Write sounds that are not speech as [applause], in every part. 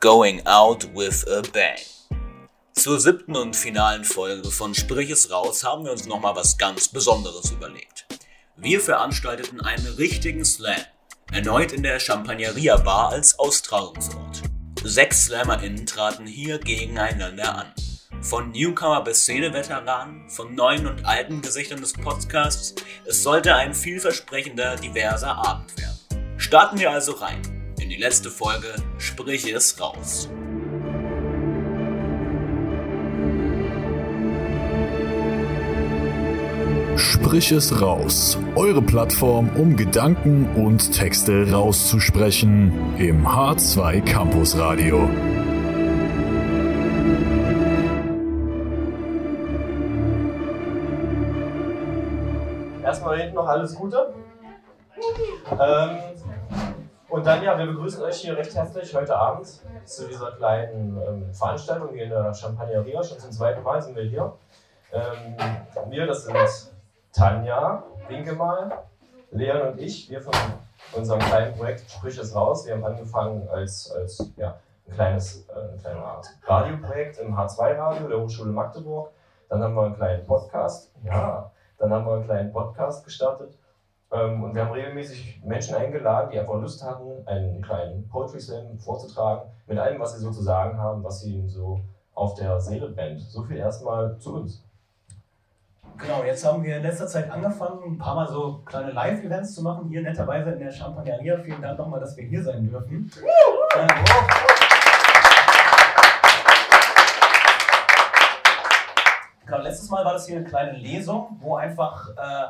Going Out with a Bang. Zur siebten und finalen Folge von Sprich es raus haben wir uns nochmal was ganz Besonderes überlegt. Wir veranstalteten einen richtigen Slam, erneut in der Champagneria Bar als Austragungsort. Sechs SlammerInnen traten hier gegeneinander an. Von Newcomer bis Szeneveteranen, von neuen und alten Gesichtern des Podcasts, es sollte ein vielversprechender, diverser Abend werden. Starten wir also rein in die letzte Folge Sprich es raus. Sprich es raus. Eure Plattform, um Gedanken und Texte rauszusprechen im H2 Campus Radio. Erstmal hinten noch alles Gute. Ähm, und dann, ja, wir begrüßen euch hier recht herzlich heute Abend zu dieser kleinen ähm, Veranstaltung hier in der Champagneria. Schon zum zweiten Mal sind wir hier. Ähm, wir, das sind Tanja Winkemal, Leon und ich. Wir von unserem kleinen Projekt Sprich es raus. Wir haben angefangen als, als ja, ein kleines, äh, ein kleines Radioprojekt im H2-Radio der Hochschule Magdeburg. Dann haben wir einen kleinen Podcast. Ja, dann haben wir einen kleinen Podcast gestartet. Ähm, und wir haben regelmäßig Menschen eingeladen, die einfach Lust hatten, einen kleinen Poetry Slam vorzutragen, mit allem, was sie so zu sagen haben, was ihnen so auf der Seele brennt. So viel erstmal zu uns. Genau, jetzt haben wir in letzter Zeit angefangen, ein paar Mal so kleine Live-Events zu machen, hier netterweise in der Champagneria. Vielen Dank nochmal, dass wir hier sein dürfen. Genau, letztes Mal war das hier eine kleine Lesung, wo einfach äh,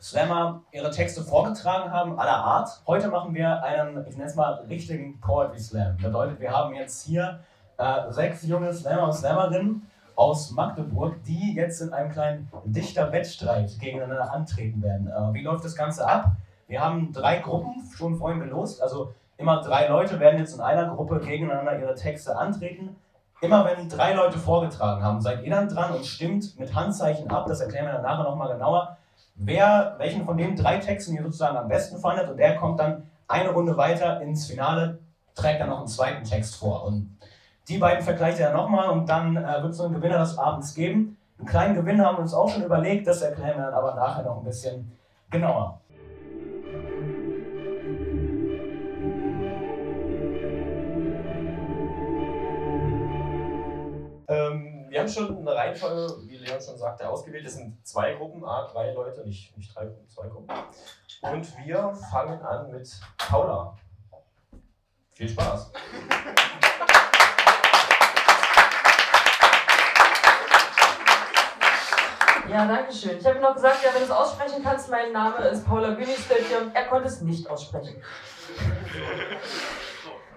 Slammer ihre Texte vorgetragen haben, aller Art. Heute machen wir einen, ich nenne es mal, richtigen Poetry Slam. Bedeutet, wir haben jetzt hier äh, sechs junge Slammer und Slammerinnen aus Magdeburg, die jetzt in einem kleinen Dichter-Wettstreit gegeneinander antreten werden. Äh, wie läuft das Ganze ab? Wir haben drei Gruppen schon vorhin gelost, also immer drei Leute werden jetzt in einer Gruppe gegeneinander ihre Texte antreten. Immer wenn drei Leute vorgetragen haben, seid ihr dann dran und stimmt mit Handzeichen ab, das erklären wir dann nachher nochmal genauer, wer welchen von den drei Texten ihr sozusagen am besten fandet und der kommt dann eine Runde weiter ins Finale, trägt dann noch einen zweiten Text vor. Und die beiden vergleicht er nochmal und dann äh, wird es einen Gewinner des Abends geben. Einen kleinen Gewinn haben wir uns auch schon überlegt, das erklären wir dann aber nachher noch ein bisschen genauer. Ähm, wir haben schon eine Reihenfolge, wie Leon schon sagte, ausgewählt. Es sind zwei Gruppen, A, drei Leute, nicht, nicht drei Gruppen, zwei Gruppen. Und wir fangen an mit Paula. Viel Spaß. Ja, danke schön. Ich habe noch gesagt, ja, wenn du es aussprechen kannst, mein Name ist Paula Günistötje und er konnte es nicht aussprechen.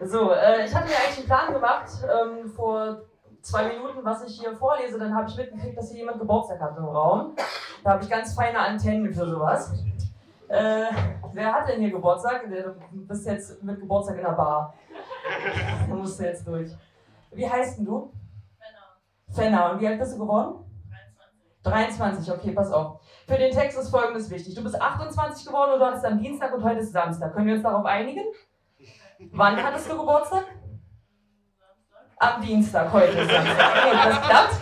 So, äh, ich hatte mir eigentlich einen Plan gemacht ähm, vor zwei Minuten, was ich hier vorlese. Dann habe ich mitgekriegt, dass hier jemand Geburtstag hat im Raum. Da habe ich ganz feine Antennen für sowas. Äh, wer hat denn hier Geburtstag? Du bist jetzt mit Geburtstag in der Bar. Da musst du jetzt durch. Wie heißt denn du? Fenner. Fenner. Und wie alt bist du geworden? 23, okay, pass auf. Für den Text ist folgendes wichtig. Du bist 28 geworden und du hattest am Dienstag und heute ist Samstag. Können wir uns darauf einigen? Wann hattest du Geburtstag? Am Dienstag, heute ist Samstag. Okay, das klappt.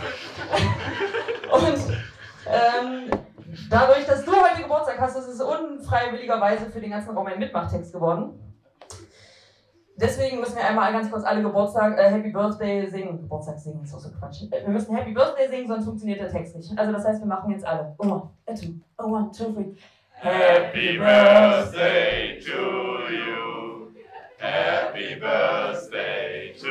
Und ähm, dadurch, dass du heute Geburtstag hast, ist es unfreiwilligerweise für den ganzen Raum ein Mitmachtext geworden. Deswegen müssen wir einmal ganz kurz alle Geburtstag, äh, Happy Birthday singen. Geburtstag singen ist auch so Quatsch. Äh, wir müssen Happy Birthday singen, sonst funktioniert der Text nicht. Also das heißt, wir machen jetzt alle. Oh, two, oh, one, two, three. Happy birthday to you. Happy birthday to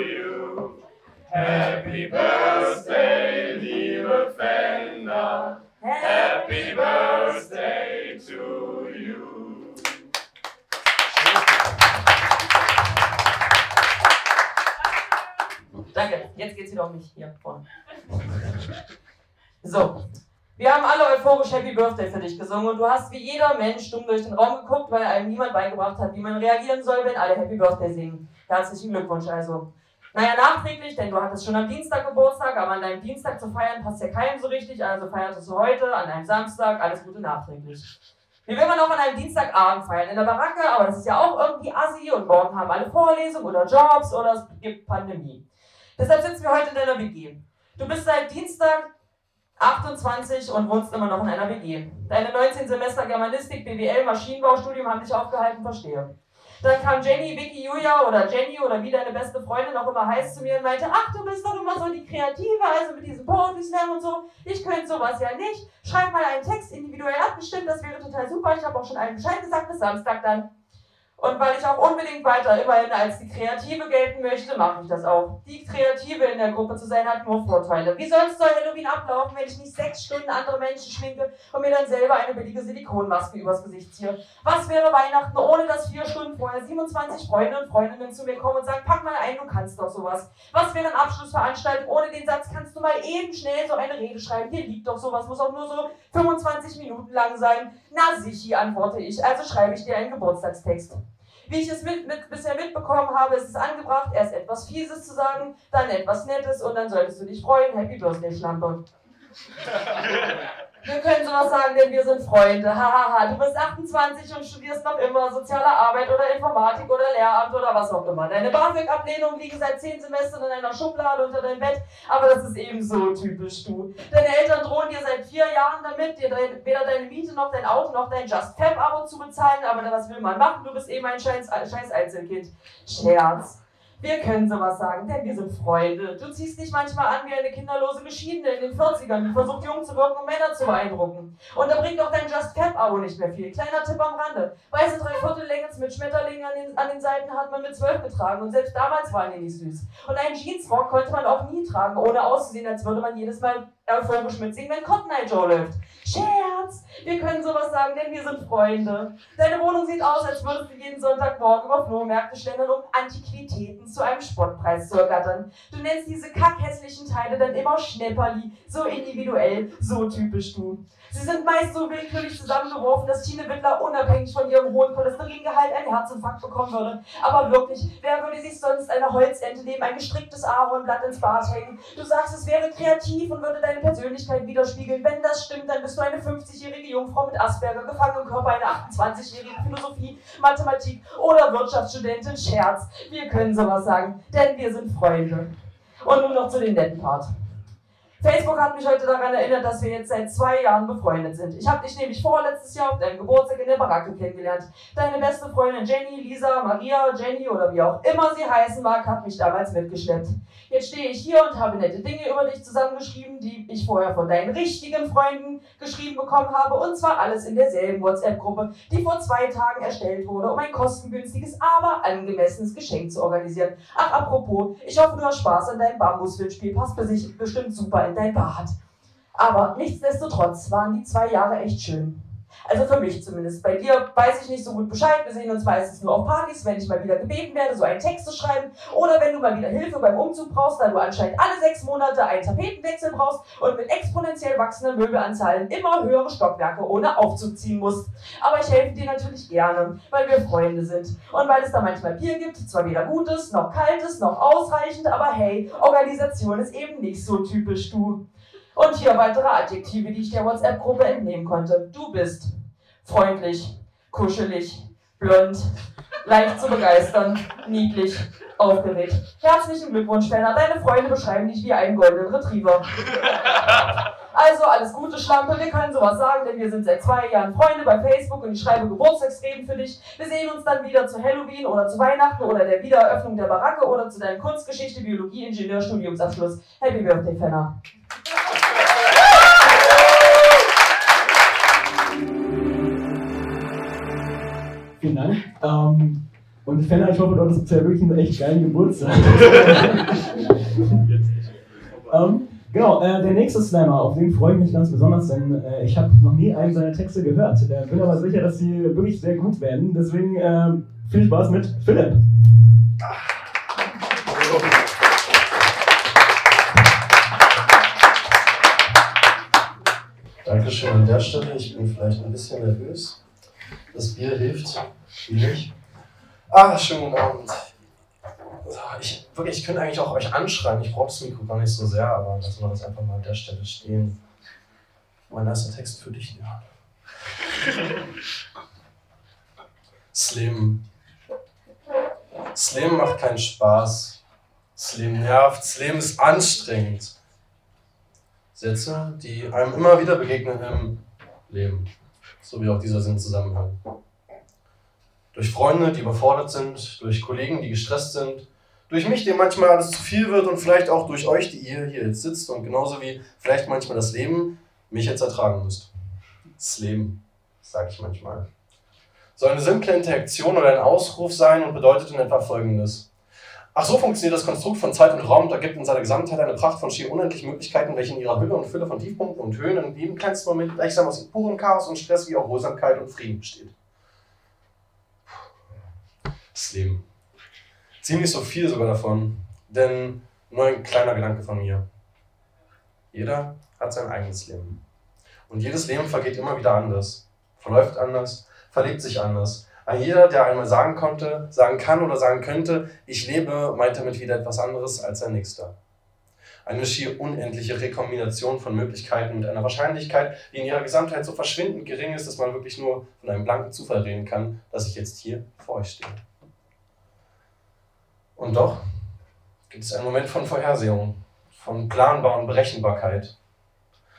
you. Happy birthday, liebe Fender. Happy birthday to you. Danke, jetzt geht's wieder um mich hier vorne. So, wir haben alle euphorisch Happy Birthday für dich gesungen und du hast wie jeder Mensch dumm durch den Raum geguckt, weil einem niemand beigebracht hat, wie man reagieren soll, wenn alle Happy Birthday singen. Herzlichen Glückwunsch also. Naja, nachträglich, denn du hattest schon am Dienstag Geburtstag, aber an deinem Dienstag zu feiern passt ja keinem so richtig, also feiertest du heute, an deinem Samstag, alles Gute nachträglich. Wir will man auch an einem Dienstagabend feiern in der Baracke, aber das ist ja auch irgendwie assi und morgen haben alle Vorlesungen oder Jobs oder es gibt Pandemie. Deshalb sitzen wir heute in deiner WG. Du bist seit Dienstag 28 und wohnst immer noch in einer WG. Deine 19 Semester Germanistik, BWL, Maschinenbaustudium haben dich aufgehalten, verstehe. Dann kam Jenny, Vicky, Julia oder Jenny oder wie deine beste Freundin auch immer heißt zu mir und meinte, ach, du bist doch immer so die Kreative, also mit diesem Poetry Slam und so. Ich könnte sowas ja nicht. Schreib mal einen Text individuell abgestimmt, das wäre total super. Ich habe auch schon allen Bescheid gesagt, bis Samstag dann. Und weil ich auch unbedingt weiter immerhin als die Kreative gelten möchte, mache ich das auch. Die Kreative in der Gruppe zu sein hat nur Vorteile. Wie sonst soll Halloween ablaufen, wenn ich nicht sechs Stunden andere Menschen schminke und mir dann selber eine billige Silikonmaske übers Gesicht ziehe? Was wäre Weihnachten, ohne dass vier Stunden vorher 27 Freunde und Freundinnen zu mir kommen und sagen, pack mal ein, du kannst doch sowas. Was wäre ein Abschlussveranstaltung ohne den Satz, kannst du mal eben schnell so eine Rede schreiben? Hier liegt doch sowas, muss auch nur so 25 Minuten lang sein. Na sichi, antworte ich, also schreibe ich dir einen Geburtstagstext. Wie ich es mit, mit, bisher mitbekommen habe, ist es angebracht, erst etwas Fieses zu sagen, dann etwas Nettes und dann solltest du dich freuen. Happy Birthday, Schlampe. [laughs] Wir können sowas sagen, denn wir sind Freunde. Hahaha, du bist 28 und studierst noch immer soziale Arbeit oder Informatik oder Lehramt oder was auch immer. Deine BAföG-Ablehnungen liegen seit 10 Semestern in einer Schublade unter deinem Bett, aber das ist eben so typisch du. Deine Eltern drohen dir seit vier Jahren damit, dir weder deine Miete noch dein Auto noch dein Just Fab-Abo zu bezahlen, aber was will man machen? Du bist eben ein scheiß, scheiß Einzelkind. Scherz. Wir können sowas sagen, denn wir sind Freunde. Du ziehst dich manchmal an wie eine kinderlose Geschiedene in den 40ern, die versucht jung zu wirken, um Männer zu beeindrucken. Und da bringt auch dein Just Cap Abo nicht mehr viel. Kleiner Tipp am Rande. Weiße Dreiviertel-Leggings mit Schmetterlingen an den, an den Seiten hat man mit 12 getragen und selbst damals waren die nicht süß. Und einen Jeansrock konnte man auch nie tragen, ohne auszusehen, als würde man jedes Mal euphorisch mitsingen, wenn Cotton Eye Joe läuft. Scherz! Wir können sowas sagen, denn wir sind Freunde. Deine Wohnung sieht aus, als würdest du jeden Sonntagmorgen über Flohmärkte schlendern, um Antiquitäten zu einem Spottpreis zu ergattern. Du nennst diese kackhässlichen Teile dann immer Schnepperli, so individuell, so typisch du. Sie sind meist so willkürlich zusammengeworfen, dass Tine Wittler unabhängig von ihrem hohen Cholesteringehalt einen Herzinfarkt bekommen würde. Aber wirklich, wer würde sich sonst eine Holzente neben ein gestricktes Ahornblatt ins Bad hängen? Du sagst, es wäre kreativ und würde deine Persönlichkeit widerspiegeln. Wenn das stimmt, dann bist du eine 50-jährige Jungfrau mit Asperger, gefangen im Körper einer 28-jährigen Philosophie, Mathematik oder Wirtschaftsstudentin. Scherz. Wir können sowas sagen, denn wir sind Freunde. Und nun noch zu den netten Part. Facebook hat mich heute daran erinnert, dass wir jetzt seit zwei Jahren befreundet sind. Ich habe dich nämlich vorletztes Jahr auf deinem Geburtstag in der Baracke kennengelernt. Deine beste Freundin Jenny, Lisa, Maria, Jenny oder wie auch immer sie heißen mag, hat mich damals mitgeschleppt. Jetzt stehe ich hier und habe nette Dinge über dich zusammengeschrieben, die ich vorher von deinen richtigen Freunden geschrieben bekommen habe. Und zwar alles in derselben WhatsApp-Gruppe, die vor zwei Tagen erstellt wurde, um ein kostengünstiges, aber angemessenes Geschenk zu organisieren. Ach, apropos, ich hoffe, du hast Spaß an deinem Bambuswindspiel. Passt bestimmt super in dein Bad. Aber nichtsdestotrotz waren die zwei Jahre echt schön. Also für mich zumindest. Bei dir weiß ich nicht so gut Bescheid. Wir sehen uns meistens nur auf Partys, wenn ich mal wieder gebeten werde, so einen Text zu schreiben. Oder wenn du mal wieder Hilfe beim Umzug brauchst, da du anscheinend alle sechs Monate einen Tapetenwechsel brauchst und mit exponentiell wachsenden Möbelanzahlen immer höhere Stockwerke ohne Aufzug ziehen musst. Aber ich helfe dir natürlich gerne, weil wir Freunde sind. Und weil es da manchmal Bier gibt, zwar weder gutes, noch kaltes, noch ausreichend, aber hey, Organisation ist eben nicht so typisch du. Und hier weitere Adjektive, die ich der WhatsApp-Gruppe entnehmen konnte. Du bist freundlich, kuschelig, blond, leicht zu begeistern, niedlich, aufgeregt. Herzlichen Glückwunsch, Fenner. Deine Freunde beschreiben dich wie einen goldenen Retriever. Also alles Gute, Schlampe. Wir können sowas sagen, denn wir sind seit zwei Jahren Freunde bei Facebook und ich schreibe Geburtstagsreden für dich. Wir sehen uns dann wieder zu Halloween oder zu Weihnachten oder der Wiedereröffnung der Baracke oder zu deinem Kunstgeschichte, Biologie, Ingenieurstudiumsabschluss. Happy Birthday, Fenner. Vielen Dank. Ähm, und Fenner, ich hoffe, du hattest bisher wirklich einen echt geilen Geburtstag. [laughs] ähm, genau, äh, der nächste Slammer, auf den freue ich mich ganz besonders, denn äh, ich habe noch nie einen seiner Texte gehört. Äh, bin aber sicher, dass sie wirklich sehr gut werden. Deswegen äh, viel Spaß mit Philipp. Dankeschön an der Stelle. Ich bin vielleicht ein bisschen nervös. Das Bier hilft, wie Ah, schönen Abend. Ich, wirklich, ich könnte eigentlich auch euch anschreiben. Ich brauche das Mikro gar nicht so sehr, aber lassen wir das einfach mal an der Stelle stehen. Mein erster Text für dich, ja. [laughs] Das Leben macht keinen Spaß. Leben nervt. Leben ist anstrengend. Sätze, die einem immer wieder begegnen im Leben. So wie auch dieser Sinnzusammenhang. Durch Freunde, die überfordert sind, durch Kollegen, die gestresst sind, durch mich, dem manchmal alles zu viel wird und vielleicht auch durch euch, die ihr hier jetzt sitzt und genauso wie vielleicht manchmal das Leben mich jetzt ertragen müsst. Das Leben, sage ich manchmal. Soll eine simple Interaktion oder ein Ausruf sein und bedeutet in etwa folgendes. Ach so funktioniert das Konstrukt von Zeit und Raum und ergibt in seiner Gesamtheit eine Pracht von schier unendlichen Möglichkeiten, welche in ihrer Hülle und Fülle von Tiefpunkten und Höhen in jedem kleinsten Moment gleichsam aus purem Chaos und Stress wie auch Ruhsamkeit und Frieden besteht. Das Leben. Ziemlich so viel sogar davon, denn nur ein kleiner Gedanke von mir. Jeder hat sein eigenes Leben. Und jedes Leben vergeht immer wieder anders, verläuft anders, verlebt sich anders. Ein jeder, der einmal sagen konnte, sagen kann oder sagen könnte, ich lebe, meint damit wieder etwas anderes als sein Nächster. Eine schier unendliche Rekombination von Möglichkeiten mit einer Wahrscheinlichkeit, die in ihrer Gesamtheit so verschwindend gering ist, dass man wirklich nur von einem blanken Zufall reden kann, dass ich jetzt hier vor euch stehe. Und doch gibt es einen Moment von Vorhersehung, von planbar und Berechenbarkeit.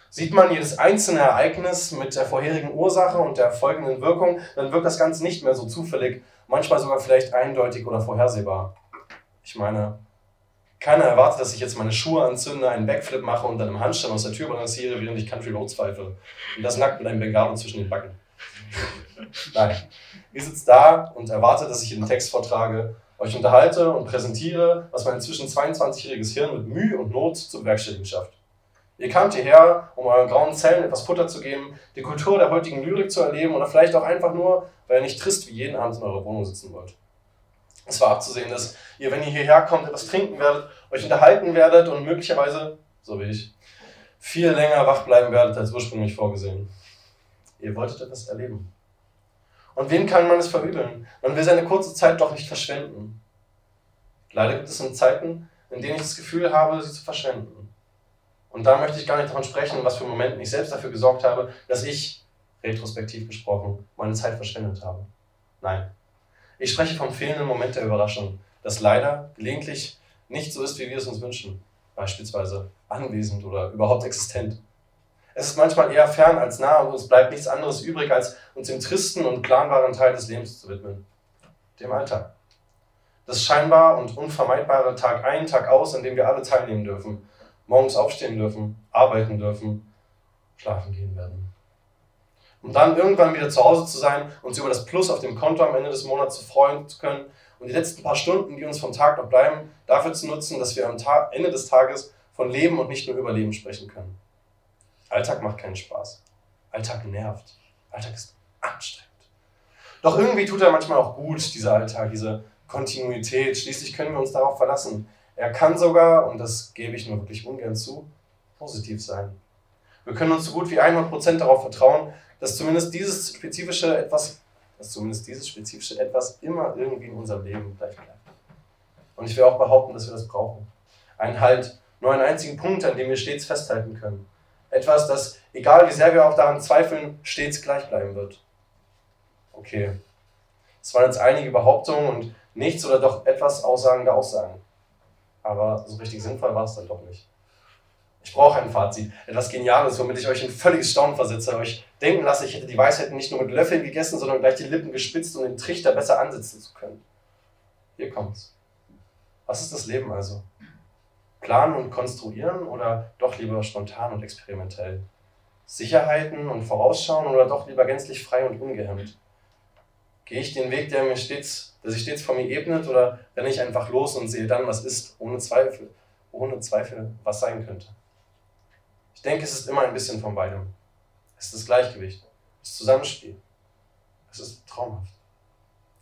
Sieht man jedes einzelne Ereignis mit der vorherigen Ursache und der folgenden Wirkung, dann wirkt das Ganze nicht mehr so zufällig, manchmal sogar vielleicht eindeutig oder vorhersehbar. Ich meine, keiner erwartet, dass ich jetzt meine Schuhe anzünde, einen Backflip mache und dann im Handstand aus der Tür balanciere, während ich Country Roads pfeife. Und das nackt mit einem Bengalo zwischen den Backen. Nein. Ihr sitzt da und erwartet, dass ich den Text vortrage euch unterhalte und präsentiere, was mein inzwischen 22-jähriges Hirn mit Mühe und Not zu bewerkstelligen schafft. Ihr kamt hierher, um euren grauen Zellen etwas Futter zu geben, die Kultur der heutigen Lyrik zu erleben oder vielleicht auch einfach nur, weil ihr nicht trist wie jeden Abend in eurer Wohnung sitzen wollt. Es war abzusehen, dass ihr, wenn ihr hierher kommt, etwas trinken werdet, euch unterhalten werdet und möglicherweise, so wie ich, viel länger wach bleiben werdet als ursprünglich vorgesehen. Ihr wolltet etwas erleben. Und wem kann man es verübeln? Man will seine kurze Zeit doch nicht verschwenden. Leider gibt es Zeiten, in denen ich das Gefühl habe, sie zu verschwenden. Und da möchte ich gar nicht davon sprechen, was für Momenten ich selbst dafür gesorgt habe, dass ich, retrospektiv gesprochen, meine Zeit verschwendet habe. Nein. Ich spreche vom fehlenden Moment der Überraschung, das leider gelegentlich nicht so ist, wie wir es uns wünschen. Beispielsweise anwesend oder überhaupt existent. Es ist manchmal eher fern als nah und uns bleibt nichts anderes übrig, als uns dem tristen und planbaren Teil des Lebens zu widmen. Dem Alltag. Das scheinbar und unvermeidbare Tag ein, Tag aus, an dem wir alle teilnehmen dürfen. Morgens aufstehen dürfen, arbeiten dürfen, schlafen gehen werden. Um dann irgendwann wieder zu Hause zu sein, uns über das Plus auf dem Konto am Ende des Monats zu freuen zu können und die letzten paar Stunden, die uns vom Tag noch bleiben, dafür zu nutzen, dass wir am Ende des Tages von Leben und nicht nur Überleben sprechen können. Alltag macht keinen Spaß. Alltag nervt. Alltag ist anstrengend. Doch irgendwie tut er manchmal auch gut, dieser Alltag, diese Kontinuität. Schließlich können wir uns darauf verlassen. Er kann sogar, und das gebe ich nur wirklich ungern zu, positiv sein. Wir können uns so gut wie 100% darauf vertrauen, dass zumindest dieses spezifische etwas, dass zumindest dieses spezifische etwas immer irgendwie in unserem Leben gleich bleibt. Und ich will auch behaupten, dass wir das brauchen. Ein Halt, nur einen einzigen Punkt, an dem wir stets festhalten können. Etwas, das, egal wie sehr wir auch daran zweifeln, stets gleich bleiben wird. Okay. Es waren jetzt einige Behauptungen und nichts oder doch etwas aussagende Aussagen. Aber so richtig sinnvoll war es dann doch nicht. Ich brauche ein Fazit, etwas Geniales, womit ich euch in völliges Staunen versetze, euch denken lasse, ich hätte die Weisheiten nicht nur mit Löffeln gegessen, sondern gleich die Lippen gespitzt, um den Trichter besser ansetzen zu können. Hier kommt's. Was ist das Leben also? Planen und konstruieren oder doch lieber spontan und experimentell? Sicherheiten und vorausschauen oder doch lieber gänzlich frei und ungehemmt? Gehe ich den Weg, der mir stets, der sich stets vor mir ebnet, oder renne ich einfach los und sehe dann, was ist, ohne Zweifel, ohne Zweifel, was sein könnte? Ich denke, es ist immer ein bisschen von beidem. Es ist das Gleichgewicht, das Zusammenspiel. Es ist traumhaft.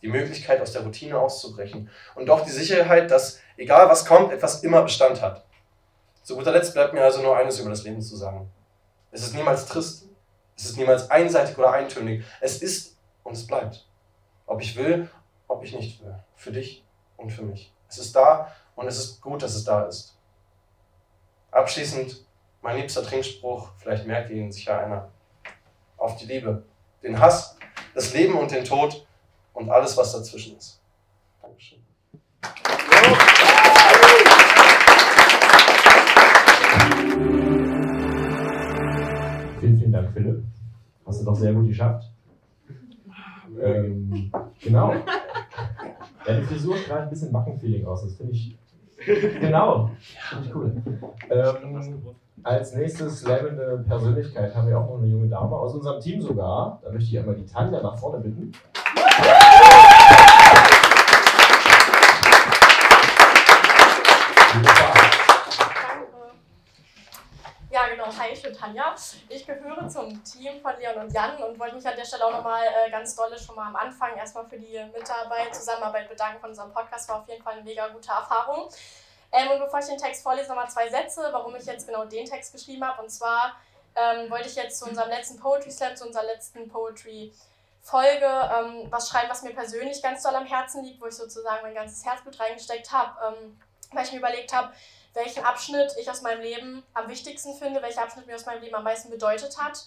Die Möglichkeit, aus der Routine auszubrechen. Und doch die Sicherheit, dass, egal was kommt, etwas immer Bestand hat. Zu guter Letzt bleibt mir also nur eines über das Leben zu sagen. Es ist niemals trist. Es ist niemals einseitig oder eintönig. Es ist und es bleibt. Ob ich will, ob ich nicht will. Für dich und für mich. Es ist da und es ist gut, dass es da ist. Abschließend mein liebster Trinkspruch, vielleicht merkt ihn sicher einer. Auf die Liebe, den Hass, das Leben und den Tod und alles, was dazwischen ist. Dankeschön. Vielen, vielen Dank, Philipp. Hast du doch sehr gut geschafft. Ähm, genau. Deine Frisur strahlt ein bisschen Mackenfeeling aus. Das finde ich. Genau. Finde ich cool. Ähm, als nächstes slammende Persönlichkeit haben wir auch noch eine junge Dame aus unserem Team sogar. Da möchte ich einmal die Tanja nach vorne bitten. Ja, genau. Hi, ich bin Tanja. Ich gehöre zum Team von Leon und Jan und wollte mich an der Stelle auch nochmal äh, ganz dolle schon mal am Anfang erstmal für die Mitarbeit, Zusammenarbeit bedanken von unserem Podcast. War auf jeden Fall eine mega gute Erfahrung. Ähm, und bevor ich den Text vorlese, nochmal zwei Sätze, warum ich jetzt genau den Text geschrieben habe. Und zwar ähm, wollte ich jetzt zu unserem letzten Poetry Slam, zu unserer letzten Poetry Folge ähm, was schreiben, was mir persönlich ganz doll am Herzen liegt, wo ich sozusagen mein ganzes Herzblut reingesteckt habe, ähm, weil ich mir überlegt habe, welchen Abschnitt ich aus meinem Leben am wichtigsten finde, welcher Abschnitt mir aus meinem Leben am meisten bedeutet hat.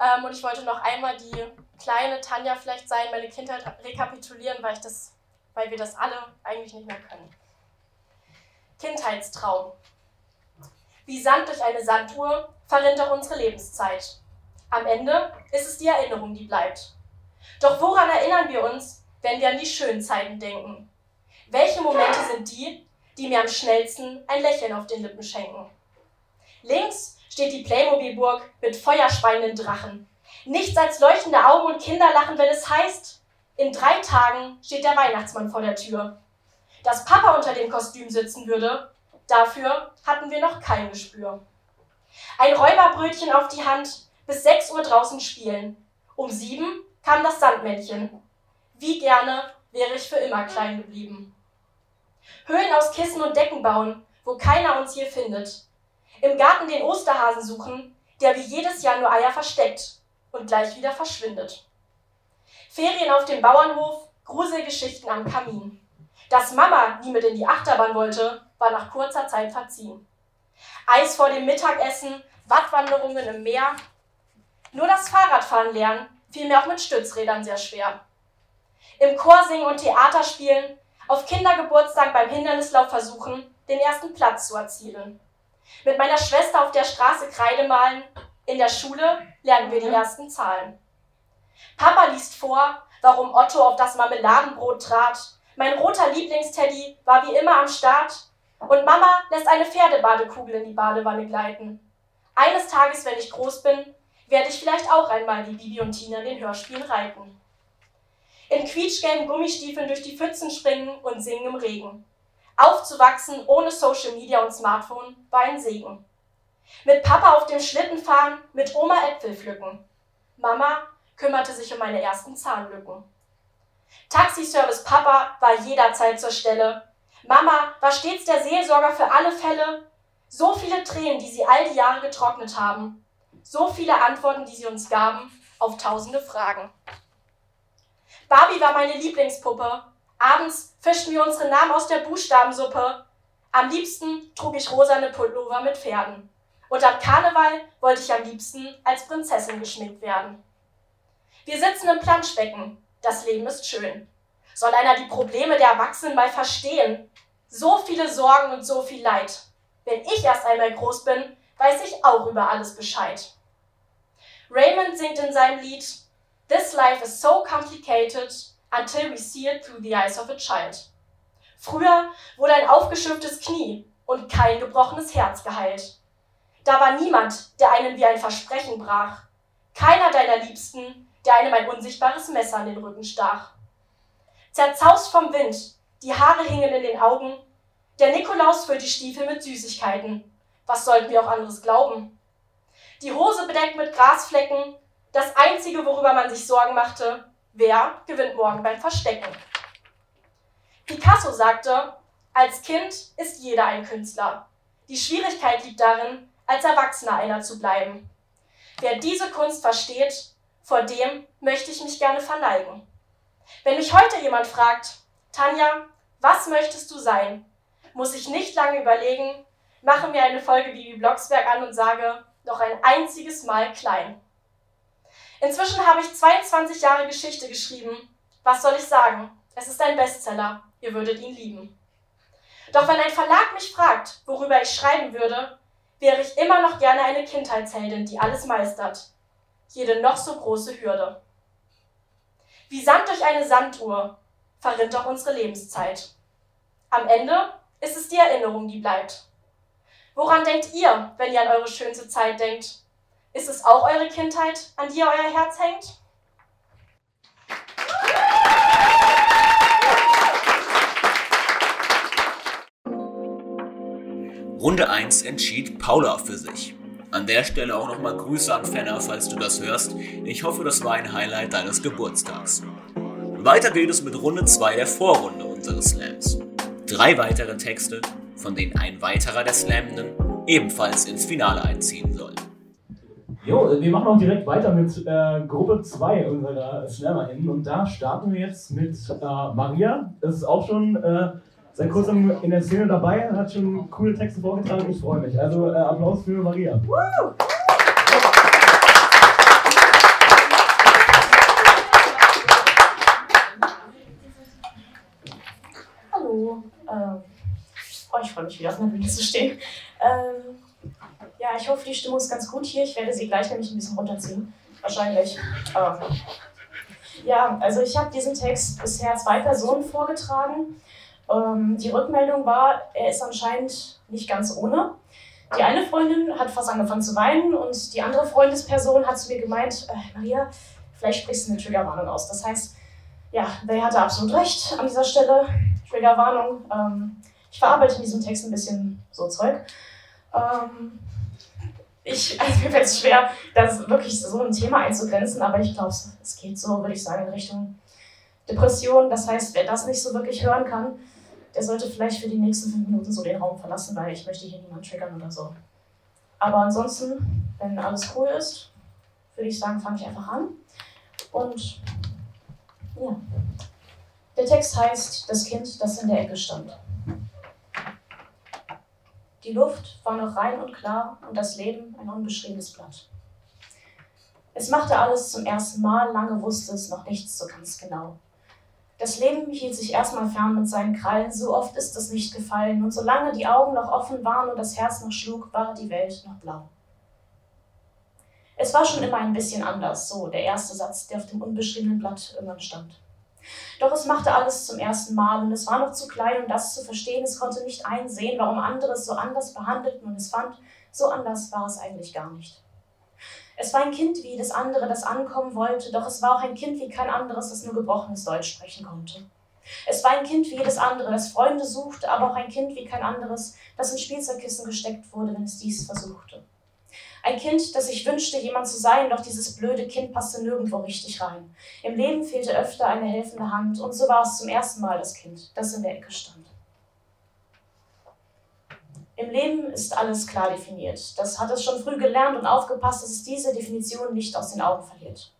Ähm, und ich wollte noch einmal die kleine Tanja vielleicht sein, meine Kindheit rekapitulieren, weil, ich das, weil wir das alle eigentlich nicht mehr können. Kindheitstraum. Wie Sand durch eine Sanduhr verrinnt auch unsere Lebenszeit. Am Ende ist es die Erinnerung, die bleibt. Doch woran erinnern wir uns, wenn wir an die schönen Zeiten denken? Welche Momente sind die, die mir am schnellsten ein Lächeln auf den Lippen schenken? Links steht die Playmobil-Burg mit feuerspeienden Drachen. Nichts als leuchtende Augen und Kinderlachen, wenn es heißt, in drei Tagen steht der Weihnachtsmann vor der Tür. Dass Papa unter dem Kostüm sitzen würde, dafür hatten wir noch kein Gespür. Ein Räuberbrötchen auf die Hand, bis 6 Uhr draußen spielen. Um sieben kam das Sandmännchen. Wie gerne wäre ich für immer klein geblieben. Höhlen aus Kissen und Decken bauen, wo keiner uns hier findet. Im Garten den Osterhasen suchen, der wie jedes Jahr nur Eier versteckt und gleich wieder verschwindet. Ferien auf dem Bauernhof, Gruselgeschichten am Kamin. Dass Mama nie mit in die Achterbahn wollte, war nach kurzer Zeit verziehen. Eis vor dem Mittagessen, Wattwanderungen im Meer. Nur das Fahrradfahren lernen fiel mir auch mit Stützrädern sehr schwer. Im Chor singen und Theater spielen, auf Kindergeburtstag beim Hindernislauf versuchen, den ersten Platz zu erzielen. Mit meiner Schwester auf der Straße Kreide malen, in der Schule lernen wir die ersten Zahlen. Papa liest vor, warum Otto auf das Marmeladenbrot trat. Mein roter Lieblingsteddy war wie immer am Start. Und Mama lässt eine Pferdebadekugel in die Badewanne gleiten. Eines Tages, wenn ich groß bin, werde ich vielleicht auch einmal wie Bibi und Tina in den Hörspielen reiten. In quietschgelben Gummistiefeln durch die Pfützen springen und singen im Regen. Aufzuwachsen ohne Social Media und Smartphone war ein Segen. Mit Papa auf dem Schlitten fahren, mit Oma Äpfel pflücken. Mama kümmerte sich um meine ersten Zahnlücken. Taxiservice Papa war jederzeit zur Stelle. Mama war stets der Seelsorger für alle Fälle. So viele Tränen, die sie all die Jahre getrocknet haben. So viele Antworten, die sie uns gaben auf tausende Fragen. Barbie war meine Lieblingspuppe. Abends fischten wir unsere Namen aus der Buchstabensuppe. Am liebsten trug ich rosane Pullover mit Pferden. Und am Karneval wollte ich am liebsten als Prinzessin geschminkt werden. Wir sitzen im Planschbecken. Das Leben ist schön. Soll einer die Probleme der Erwachsenen mal verstehen? So viele Sorgen und so viel Leid. Wenn ich erst einmal groß bin, weiß ich auch über alles Bescheid. Raymond singt in seinem Lied This life is so complicated until we see it through the eyes of a child. Früher wurde ein aufgeschürftes Knie und kein gebrochenes Herz geheilt. Da war niemand, der einen wie ein Versprechen brach. Keiner deiner Liebsten, der einem ein unsichtbares Messer an den Rücken stach. Zerzaust vom Wind, die Haare hingen in den Augen. Der Nikolaus füllt die Stiefel mit Süßigkeiten. Was sollten wir auch anderes glauben? Die Hose bedeckt mit Grasflecken. Das Einzige, worüber man sich Sorgen machte, wer gewinnt morgen beim Verstecken. Picasso sagte, als Kind ist jeder ein Künstler. Die Schwierigkeit liegt darin, als Erwachsener einer zu bleiben. Wer diese Kunst versteht, vor dem möchte ich mich gerne verneigen. Wenn mich heute jemand fragt, Tanja, was möchtest du sein, muss ich nicht lange überlegen, mache mir eine Folge Bibi Blocksberg an und sage, noch ein einziges Mal klein. Inzwischen habe ich 22 Jahre Geschichte geschrieben. Was soll ich sagen? Es ist ein Bestseller. Ihr würdet ihn lieben. Doch wenn ein Verlag mich fragt, worüber ich schreiben würde, wäre ich immer noch gerne eine Kindheitsheldin, die alles meistert. Jede noch so große Hürde. Wie Sand durch eine Sanduhr verrinnt auch unsere Lebenszeit. Am Ende ist es die Erinnerung, die bleibt. Woran denkt ihr, wenn ihr an eure schönste Zeit denkt? Ist es auch eure Kindheit, an die euer Herz hängt? Runde 1 entschied Paula für sich. An der Stelle auch nochmal Grüße an Fenner, falls du das hörst. Ich hoffe, das war ein Highlight deines Geburtstags. Weiter geht es mit Runde 2 der Vorrunde unseres Slams. Drei weitere Texte, von denen ein weiterer der Slammenden ebenfalls ins Finale einziehen. Jo, wir machen auch direkt weiter mit äh, Gruppe 2 unserer SlammerInnen und da starten wir jetzt mit äh, Maria. Das ist auch schon äh, seit kurzem in der Szene dabei, hat schon coole Texte vorgetragen. Ich freue mich. Also äh, Applaus für Maria. Hallo. Ähm, oh, ich freue mich wieder auf der Bühne zu stehen. Ähm, ja, ich hoffe, die Stimmung ist ganz gut hier. Ich werde sie gleich nämlich ein bisschen runterziehen. Wahrscheinlich. Aber, ja, also ich habe diesen Text bisher zwei Personen vorgetragen. Ähm, die Rückmeldung war, er ist anscheinend nicht ganz ohne. Die eine Freundin hat fast angefangen zu weinen und die andere Freundesperson hat zu mir gemeint, äh, Maria, vielleicht sprichst du eine Triggerwarnung aus. Das heißt, ja, wer hatte absolut recht an dieser Stelle. Triggerwarnung. Ähm, ich verarbeite in diesem Text ein bisschen so Zeug. Ähm, ich, [laughs] also mir fällt es schwer, das wirklich so ein Thema einzugrenzen, aber ich glaube, es geht so, würde ich sagen, in Richtung Depression. Das heißt, wer das nicht so wirklich hören kann, der sollte vielleicht für die nächsten fünf Minuten so den Raum verlassen, weil ich möchte hier niemanden triggern oder so. Aber ansonsten, wenn alles cool ist, würde ich sagen, fange ich einfach an. Und ja, der Text heißt Das Kind, das in der Ecke stand. Die Luft war noch rein und klar und das Leben ein unbeschriebenes Blatt. Es machte alles zum ersten Mal, lange wusste es noch nichts so ganz genau. Das Leben hielt sich erstmal fern mit seinen Krallen, so oft ist es nicht gefallen, und solange die Augen noch offen waren und das Herz noch schlug, war die Welt noch blau. Es war schon immer ein bisschen anders, so der erste Satz, der auf dem unbeschriebenen Blatt irgendwann stand. Doch es machte alles zum ersten Mal und es war noch zu klein, um das zu verstehen. Es konnte nicht einsehen, warum andere es so anders behandelten und es fand, so anders war es eigentlich gar nicht. Es war ein Kind wie jedes andere, das ankommen wollte, doch es war auch ein Kind wie kein anderes, das nur gebrochenes Deutsch sprechen konnte. Es war ein Kind wie jedes andere, das Freunde suchte, aber auch ein Kind wie kein anderes, das in Spielzeugkissen gesteckt wurde, wenn es dies versuchte. Ein Kind, das sich wünschte, jemand zu sein, doch dieses blöde Kind passte nirgendwo richtig rein. Im Leben fehlte öfter eine helfende Hand, und so war es zum ersten Mal das Kind, das in der Ecke stand. Im Leben ist alles klar definiert. Das hat es schon früh gelernt und aufgepasst, dass es diese Definition nicht aus den Augen verliert.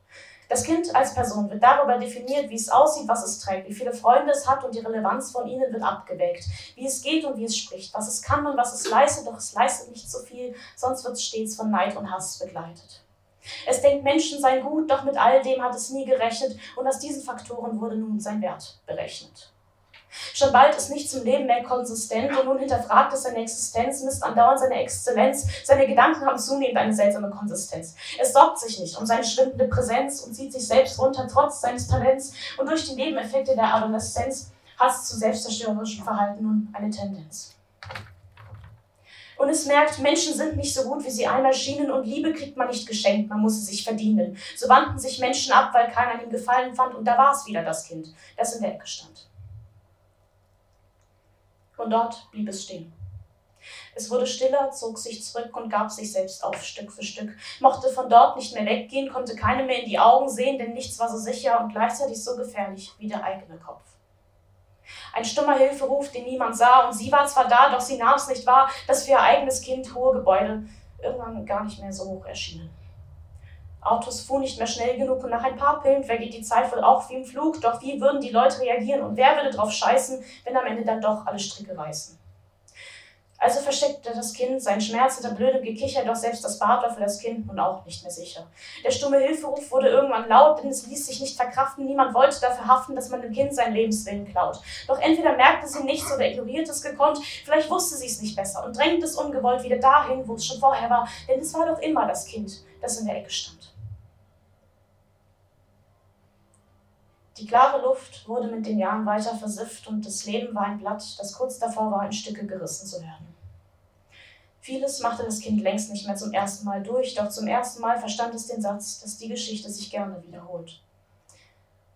Das Kind als Person wird darüber definiert, wie es aussieht, was es trägt, wie viele Freunde es hat und die Relevanz von ihnen wird abgewägt, wie es geht und wie es spricht, was es kann und was es leistet, doch es leistet nicht so viel, sonst wird es stets von Neid und Hass begleitet. Es denkt, Menschen seien gut, doch mit all dem hat es nie gerechnet und aus diesen Faktoren wurde nun sein Wert berechnet. Schon bald ist nichts im Leben mehr konsistent und nun hinterfragt es seine Existenz, misst andauernd seine Exzellenz. Seine Gedanken haben zunehmend eine seltsame Konsistenz. Es sorgt sich nicht um seine schwindende Präsenz und zieht sich selbst runter, trotz seines Talents. Und durch die Nebeneffekte der Adoleszenz es zu selbstzerstörerischem Verhalten nun eine Tendenz. Und es merkt, Menschen sind nicht so gut, wie sie einmal schienen und Liebe kriegt man nicht geschenkt, man muss sie sich verdienen. So wandten sich Menschen ab, weil keiner ihm gefallen fand und da war es wieder das Kind, das in der Ecke stand. Und dort blieb es stehen. Es wurde stiller, zog sich zurück und gab sich selbst auf Stück für Stück, mochte von dort nicht mehr weggehen, konnte keine mehr in die Augen sehen, denn nichts war so sicher und gleichzeitig so gefährlich wie der eigene Kopf. Ein stummer Hilferuf, den niemand sah, und sie war zwar da, doch sie nahm es nicht wahr, dass für ihr eigenes Kind hohe Gebäude irgendwann gar nicht mehr so hoch erschienen. Autos fuhren nicht mehr schnell genug und nach ein paar Pillen vergeht die Zeit wohl auch wie im Flug. Doch wie würden die Leute reagieren und wer würde drauf scheißen, wenn am Ende dann doch alle Stricke reißen? Also versteckte das Kind seinen Schmerz hinter blödem Gekicher, doch selbst das Bad war für das Kind nun auch nicht mehr sicher. Der stumme Hilferuf wurde irgendwann laut, denn es ließ sich nicht verkraften. Niemand wollte dafür haften, dass man dem Kind seinen Lebenswillen klaut. Doch entweder merkte sie nichts oder ignorierte es gekonnt, vielleicht wusste sie es nicht besser und drängte es ungewollt wieder dahin, wo es schon vorher war, denn es war doch immer das Kind, das in der Ecke stand. Die klare Luft wurde mit den Jahren weiter versifft und das Leben war ein Blatt, das kurz davor war, in Stücke gerissen zu werden. Vieles machte das Kind längst nicht mehr zum ersten Mal durch, doch zum ersten Mal verstand es den Satz, dass die Geschichte sich gerne wiederholt.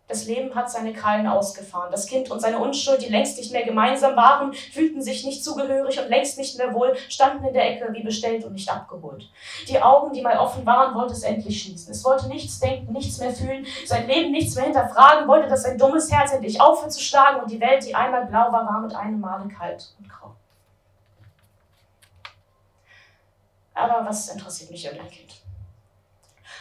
Das Leben hat seine Krallen ausgefahren. Das Kind und seine Unschuld, die längst nicht mehr gemeinsam waren, fühlten sich nicht zugehörig und längst nicht mehr wohl, standen in der Ecke wie bestellt und nicht abgeholt. Die Augen, die mal offen waren, wollte es endlich schließen. Es wollte nichts denken, nichts mehr fühlen, sein Leben nichts mehr hinterfragen, wollte, dass sein dummes Herz endlich aufhört zu schlagen und die Welt, die einmal blau war, war mit einem Male kalt und grau. Aber was interessiert mich irgendein Kind?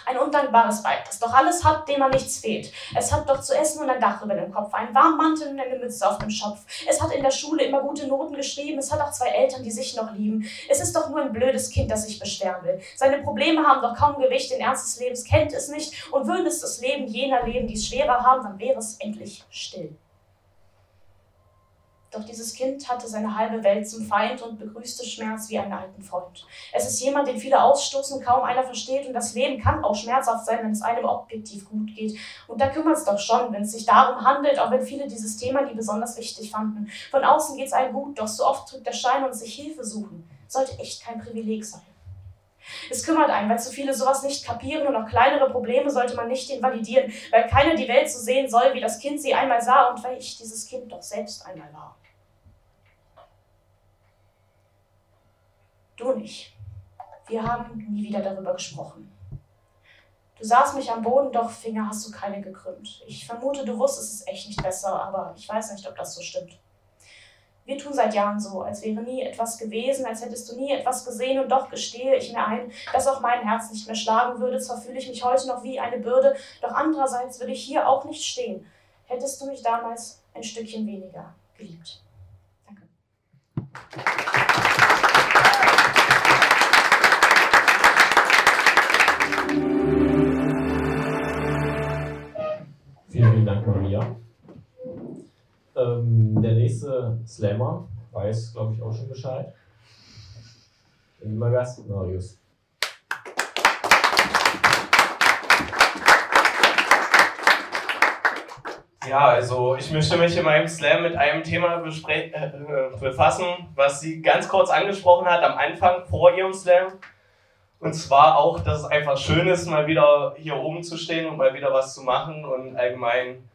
Ein undankbares Weib, das doch alles hat, dem man nichts fehlt. Es hat doch zu essen und ein Dach über dem Kopf, einen warmen Mantel und eine Mütze auf dem Schopf. Es hat in der Schule immer gute Noten geschrieben. Es hat auch zwei Eltern, die sich noch lieben. Es ist doch nur ein blödes Kind, das sich beschweren will. Seine Probleme haben doch kaum Gewicht. Den Ernst des Lebens kennt es nicht. Und würde es das Leben jener leben, die es schwerer haben, dann wäre es endlich still. Doch dieses Kind hatte seine halbe Welt zum Feind und begrüßte Schmerz wie einen alten Freund. Es ist jemand, den viele ausstoßen, kaum einer versteht und das Leben kann auch schmerzhaft sein, wenn es einem objektiv gut geht. Und da kümmert es doch schon, wenn es sich darum handelt, auch wenn viele dieses Thema nie besonders wichtig fanden. Von außen geht es einem gut, doch so oft drückt der Schein und sich Hilfe suchen. Sollte echt kein Privileg sein. Es kümmert einen, weil zu viele sowas nicht kapieren und auch kleinere Probleme sollte man nicht invalidieren, weil keiner die Welt so sehen soll, wie das Kind sie einmal sah und weil ich dieses Kind doch selbst einmal war. Du nicht. Wir haben nie wieder darüber gesprochen. Du saßt mich am Boden, doch Finger hast du keine gekrümmt. Ich vermute, du wusstest es echt nicht besser, aber ich weiß nicht, ob das so stimmt. Wir tun seit Jahren so, als wäre nie etwas gewesen, als hättest du nie etwas gesehen und doch gestehe ich mir ein, dass auch mein Herz nicht mehr schlagen würde. Zwar fühle ich mich heute noch wie eine Bürde, doch andererseits würde ich hier auch nicht stehen. Hättest du mich damals ein Stückchen weniger geliebt. Danke. Vielen, vielen Dank, Maria. Ähm, der nächste Slammer weiß, glaube ich, auch schon Bescheid. Immer Gast, Marius. Ja, also ich möchte mich in meinem Slam mit einem Thema bespre- äh, befassen, was sie ganz kurz angesprochen hat am Anfang vor ihrem Slam. Und zwar auch, dass es einfach schön ist, mal wieder hier oben zu stehen und mal wieder was zu machen und allgemein,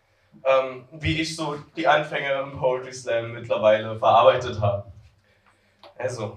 ähm, wie ich so die Anfänge im Poetry Slam mittlerweile verarbeitet habe. Also,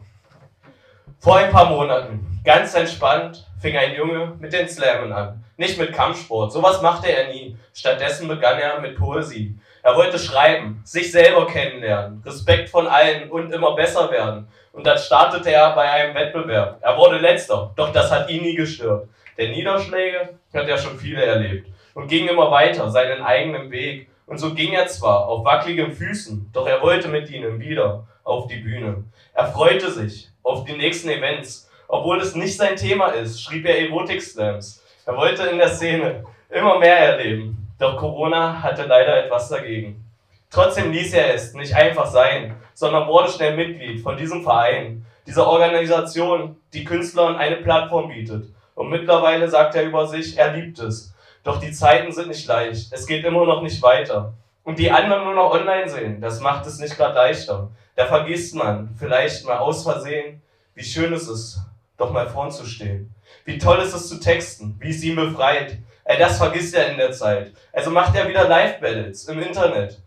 vor ein paar Monaten, ganz entspannt, fing ein Junge mit den Slammen an. Nicht mit Kampfsport, sowas machte er nie. Stattdessen begann er mit Poesie. Er wollte schreiben, sich selber kennenlernen, Respekt von allen und immer besser werden. Und dann startete er bei einem Wettbewerb. Er wurde letzter, doch das hat ihn nie gestört. Denn Niederschläge hat er schon viele erlebt und ging immer weiter seinen eigenen Weg. Und so ging er zwar auf wackeligen Füßen, doch er wollte mit ihnen wieder auf die Bühne. Er freute sich auf die nächsten Events. Obwohl es nicht sein Thema ist, schrieb er Erotik-Slams. Er wollte in der Szene immer mehr erleben. Doch Corona hatte leider etwas dagegen. Trotzdem ließ er es nicht einfach sein, sondern wurde schnell Mitglied von diesem Verein, dieser Organisation, die Künstlern eine Plattform bietet. Und mittlerweile sagt er über sich, er liebt es. Doch die Zeiten sind nicht leicht. Es geht immer noch nicht weiter. Und die anderen nur noch online sehen, das macht es nicht gerade leichter. Da vergisst man vielleicht mal aus Versehen, wie schön es ist, doch mal vorn zu stehen. Wie toll ist es zu texten, wie es ihn befreit. Ey, das vergisst er in der Zeit. Also macht er wieder Live-Battles im Internet.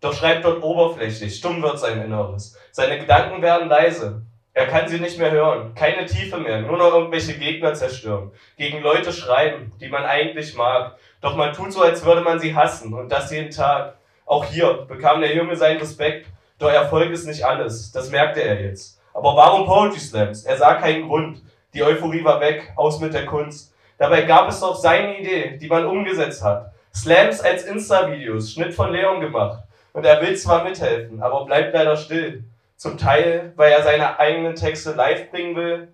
Doch schreibt dort oberflächlich, stumm wird sein Inneres. Seine Gedanken werden leise. Er kann sie nicht mehr hören, keine Tiefe mehr, nur noch irgendwelche Gegner zerstören. Gegen Leute schreiben, die man eigentlich mag. Doch man tut so, als würde man sie hassen und das jeden Tag. Auch hier bekam der Junge seinen Respekt, doch Erfolg ist nicht alles, das merkte er jetzt. Aber warum Poetry Slams? Er sah keinen Grund. Die Euphorie war weg, aus mit der Kunst. Dabei gab es doch seine Idee, die man umgesetzt hat. Slams als Insta-Videos, Schnitt von Leon gemacht. Und er will zwar mithelfen, aber bleibt leider still. Zum Teil, weil er seine eigenen Texte live bringen will.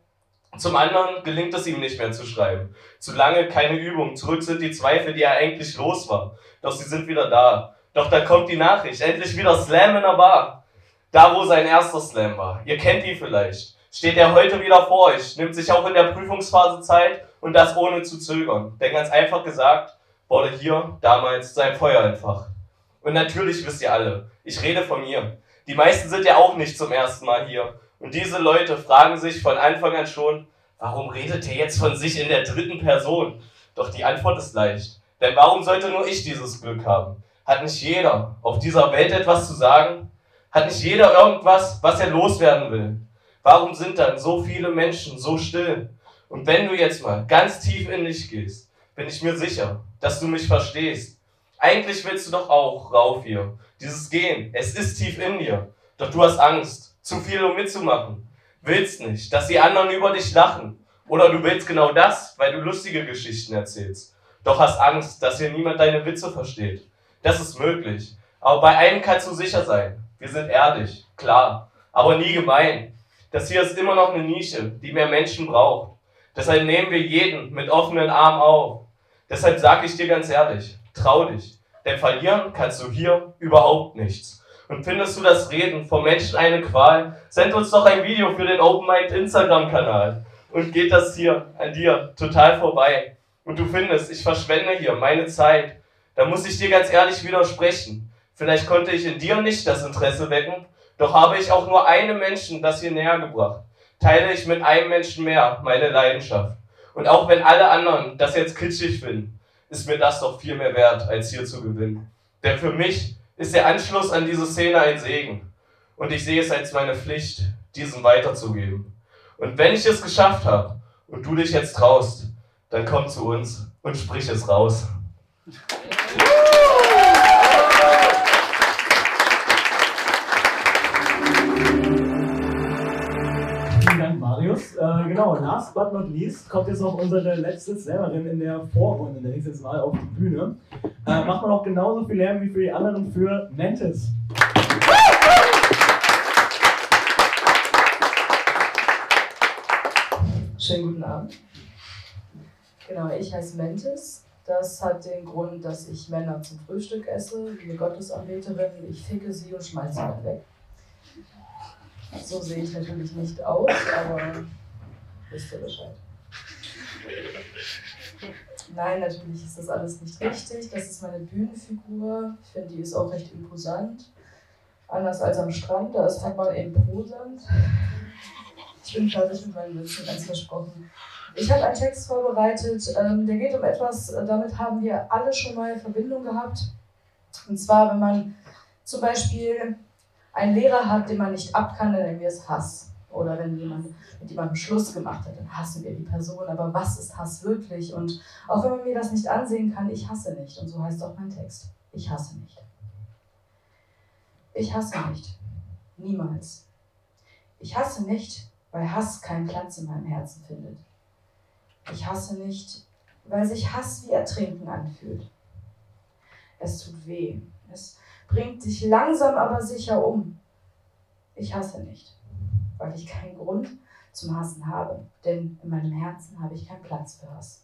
Zum anderen gelingt es ihm nicht mehr zu schreiben. Zu lange keine Übung. Zurück sind die Zweifel, die er eigentlich los war. Doch sie sind wieder da. Doch da kommt die Nachricht. Endlich wieder Slam in der Bar. Da, wo sein erster Slam war. Ihr kennt ihn vielleicht. Steht er heute wieder vor euch, nimmt sich auch in der Prüfungsphase Zeit und das ohne zu zögern. Denn ganz einfach gesagt, wurde hier damals sein Feuer entfacht. Und natürlich wisst ihr alle, ich rede von mir. Die meisten sind ja auch nicht zum ersten Mal hier. Und diese Leute fragen sich von Anfang an schon, warum redet er jetzt von sich in der dritten Person? Doch die Antwort ist leicht. Denn warum sollte nur ich dieses Glück haben? Hat nicht jeder auf dieser Welt etwas zu sagen? Hat nicht jeder irgendwas, was er loswerden will? Warum sind dann so viele Menschen so still? Und wenn du jetzt mal ganz tief in dich gehst, bin ich mir sicher, dass du mich verstehst. Eigentlich willst du doch auch rauf hier. Dieses Gehen, es ist tief in dir. Doch du hast Angst, zu viel um mitzumachen. Willst nicht, dass die anderen über dich lachen. Oder du willst genau das, weil du lustige Geschichten erzählst. Doch hast Angst, dass hier niemand deine Witze versteht. Das ist möglich. Aber bei einem kannst du sicher sein. Wir sind ehrlich, klar, aber nie gemein. Das hier ist immer noch eine Nische, die mehr Menschen braucht. Deshalb nehmen wir jeden mit offenen Armen auf. Deshalb sage ich dir ganz ehrlich, trau dich. Denn verlieren kannst du hier überhaupt nichts. Und findest du das Reden vom Menschen eine Qual? Send uns doch ein Video für den Open Mind Instagram-Kanal. Und geht das hier an dir total vorbei. Und du findest, ich verschwende hier meine Zeit. Da muss ich dir ganz ehrlich widersprechen. Vielleicht konnte ich in dir nicht das Interesse wecken, doch habe ich auch nur einem Menschen das hier näher gebracht. Teile ich mit einem Menschen mehr meine Leidenschaft. Und auch wenn alle anderen das jetzt kitschig finden, ist mir das doch viel mehr wert, als hier zu gewinnen. Denn für mich ist der Anschluss an diese Szene ein Segen. Und ich sehe es als meine Pflicht, diesen weiterzugeben. Und wenn ich es geschafft habe und du dich jetzt traust, dann komm zu uns und sprich es raus. [laughs] Äh, genau, last but not least kommt jetzt noch unsere letzte Slammerin in der Vorrunde, nenne ich jetzt mal, auf die Bühne. Äh, macht man auch genauso viel Lärm wie für die anderen für Mantis. Schönen guten Abend. Genau, ich heiße Mentis. Das hat den Grund, dass ich Männer zum Frühstück esse, wie eine Gottesanbeterin. Ich ficke sie und schmeiße sie weg. So sehe ich natürlich nicht aus, aber wisst ihr Bescheid. Nein, natürlich ist das alles nicht richtig. Das ist meine Bühnenfigur. Ich finde, die ist auch recht imposant. Anders als am Strand, da ist halt mal imposant. Ich bin fertig mit meinen Witzen, ganz versprochen. Ich habe einen Text vorbereitet, ähm, der geht um etwas, äh, damit haben wir alle schon mal Verbindung gehabt. Und zwar, wenn man zum Beispiel einen Lehrer hat, den man nicht ab kann, dann nennen wir es Hass. Oder wenn jemand mit jemandem Schluss gemacht hat, dann hassen wir die Person. Aber was ist Hass wirklich? Und auch wenn man mir das nicht ansehen kann, ich hasse nicht. Und so heißt auch mein Text. Ich hasse nicht. Ich hasse nicht. Niemals. Ich hasse nicht, weil Hass keinen Platz in meinem Herzen findet. Ich hasse nicht, weil sich Hass wie Ertrinken anfühlt. Es tut weh. Es bringt dich langsam aber sicher um. Ich hasse nicht, weil ich keinen Grund zum Hassen habe, denn in meinem Herzen habe ich keinen Platz für Hass.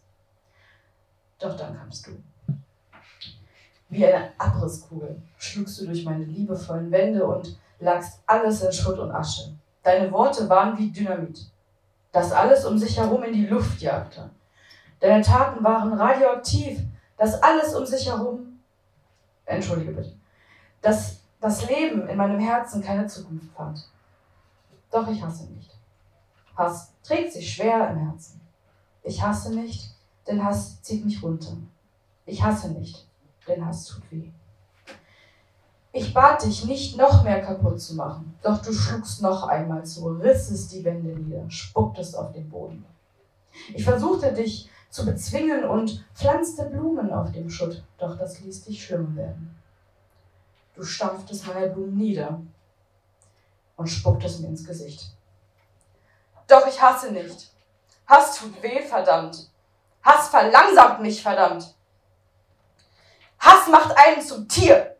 Doch dann kamst du. Wie eine Abrisskugel schlugst du durch meine liebevollen Wände und lagst alles in Schutt und Asche. Deine Worte waren wie Dynamit, das alles um sich herum in die Luft jagte. Deine Taten waren radioaktiv, das alles um sich herum. Entschuldige bitte. Dass das Leben in meinem Herzen keine Zukunft fand. Doch ich hasse nicht. Hass trägt sich schwer im Herzen. Ich hasse nicht, denn Hass zieht mich runter. Ich hasse nicht, denn Hass tut weh. Ich bat dich, nicht noch mehr kaputt zu machen, doch du schlugst noch einmal zu, rissest die Wände nieder, spucktest auf den Boden. Ich versuchte dich zu bezwingen und pflanzte Blumen auf dem Schutt, doch das ließ dich schlimm werden. Du stampftest meine Blumen nieder und spucktest mir ins Gesicht. Doch ich hasse nicht. Hass tut weh, verdammt. Hass verlangsamt mich, verdammt. Hass macht einen zum Tier.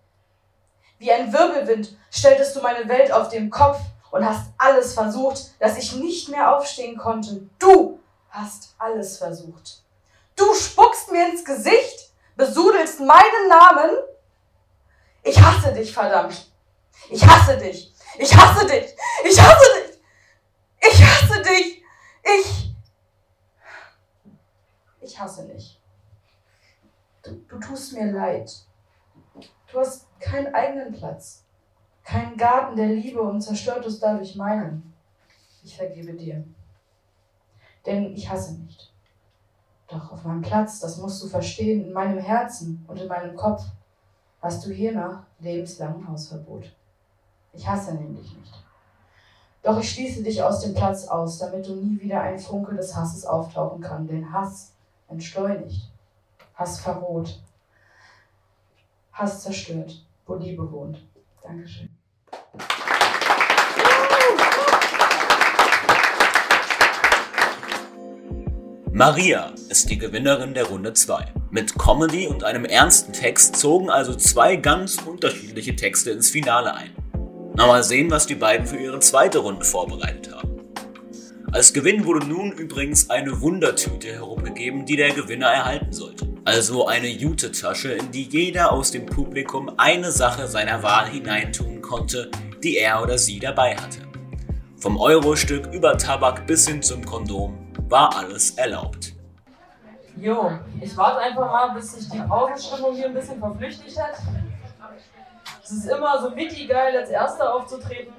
Wie ein Wirbelwind stelltest du meine Welt auf den Kopf und hast alles versucht, dass ich nicht mehr aufstehen konnte. Du hast alles versucht. Du spuckst mir ins Gesicht, besudelst meinen Namen. Ich hasse dich, verdammt. Ich hasse dich. Ich hasse dich. Ich hasse dich. Ich hasse dich. Ich. Ich hasse dich. Du, du tust mir leid. Du hast keinen eigenen Platz, keinen Garten der Liebe und zerstörtest dadurch meinen. Ich vergebe dir. Denn ich hasse nicht. Doch auf meinem Platz, das musst du verstehen, in meinem Herzen und in meinem Kopf, hast du hiernach lebenslang Hausverbot. Ich hasse nämlich nicht. Doch ich schließe dich aus dem Platz aus, damit du nie wieder ein Funke des Hasses auftauchen kann. Denn Hass entschleunigt, Hass verroht, Hass zerstört, wo Liebe wohnt. Dankeschön. Maria ist die Gewinnerin der Runde 2. Mit Comedy und einem ernsten Text zogen also zwei ganz unterschiedliche Texte ins Finale ein. Na mal sehen, was die beiden für ihre zweite Runde vorbereitet haben. Als Gewinn wurde nun übrigens eine Wundertüte herumgegeben, die der Gewinner erhalten sollte. Also eine Jute-Tasche, in die jeder aus dem Publikum eine Sache seiner Wahl hineintun konnte, die er oder sie dabei hatte. Vom Eurostück über Tabak bis hin zum Kondom war alles erlaubt. Jo, ich warte einfach mal, bis sich die Pausenstimmung hier ein bisschen verflüchtigt hat. Es ist immer so witty geil, als Erster aufzutreten.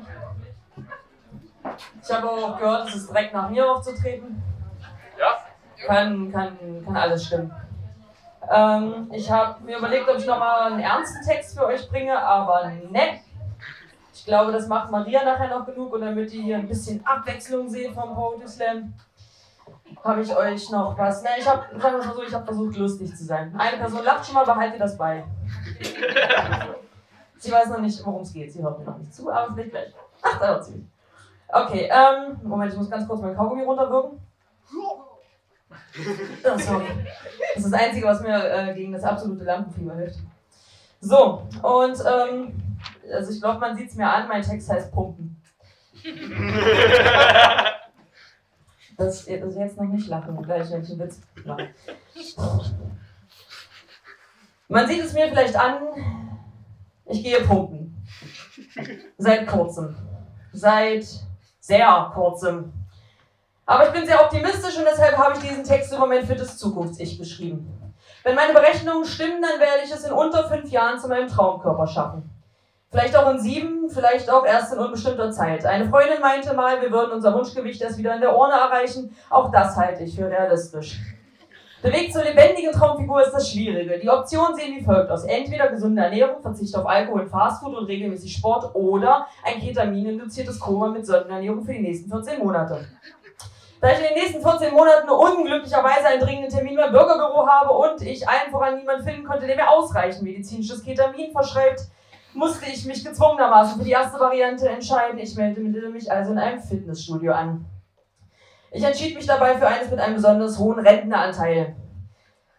Ich habe auch gehört, es ist direkt nach mir aufzutreten. Ja. Kann, kann, kann alles stimmen. Ähm, ich habe mir überlegt, ob ich nochmal einen ernsten Text für euch bringe, aber ne. Ich glaube, das macht Maria nachher noch genug und damit ihr hier ein bisschen Abwechslung seht vom Poetry Slam, habe ich euch noch was. Ne, ich habe, sagen wir mal so, ich habe versucht, lustig zu sein. Eine Person lacht schon mal, behaltet das bei. [laughs] Sie weiß noch nicht, worum es geht. Sie hört mir noch nicht zu, aber vielleicht gleich. Ach, da hört sie. Okay, ähm, Moment, ich muss ganz kurz meinen Kaugummi runterwirken. Oh, sorry. Das ist das Einzige, was mir äh, gegen das absolute Lampenfieber hilft. So, und ähm, also ich glaube, man sieht es mir an, mein Text heißt Pumpen. [laughs] Das, das ist jetzt noch nicht lachen, gleich wenn ich einen Witz mache. Man sieht es mir vielleicht an, ich gehe pumpen. Seit kurzem. Seit sehr kurzem. Aber ich bin sehr optimistisch und deshalb habe ich diesen Text über mein fittes Zukunfts-Ich geschrieben. Wenn meine Berechnungen stimmen, dann werde ich es in unter fünf Jahren zu meinem Traumkörper schaffen. Vielleicht auch in sieben, vielleicht auch erst in unbestimmter Zeit. Eine Freundin meinte mal, wir würden unser Wunschgewicht erst wieder in der Urne erreichen. Auch das halte ich für realistisch. Der Weg zur lebendigen Traumfigur ist das Schwierige. Die Optionen sehen wie folgt aus. Entweder gesunde Ernährung, Verzicht auf Alkohol Fastfood und regelmäßig Sport oder ein Ketamin-induziertes Koma mit Sondenernährung für die nächsten 14 Monate. Da ich in den nächsten 14 Monaten unglücklicherweise einen dringenden Termin beim Bürgerbüro habe und ich allen voran niemanden finden konnte, der mir ausreichend medizinisches Ketamin verschreibt, musste ich mich gezwungenermaßen für die erste Variante entscheiden. Ich meldete mich also in einem Fitnessstudio an. Ich entschied mich dabei für eines mit einem besonders hohen Rentneranteil.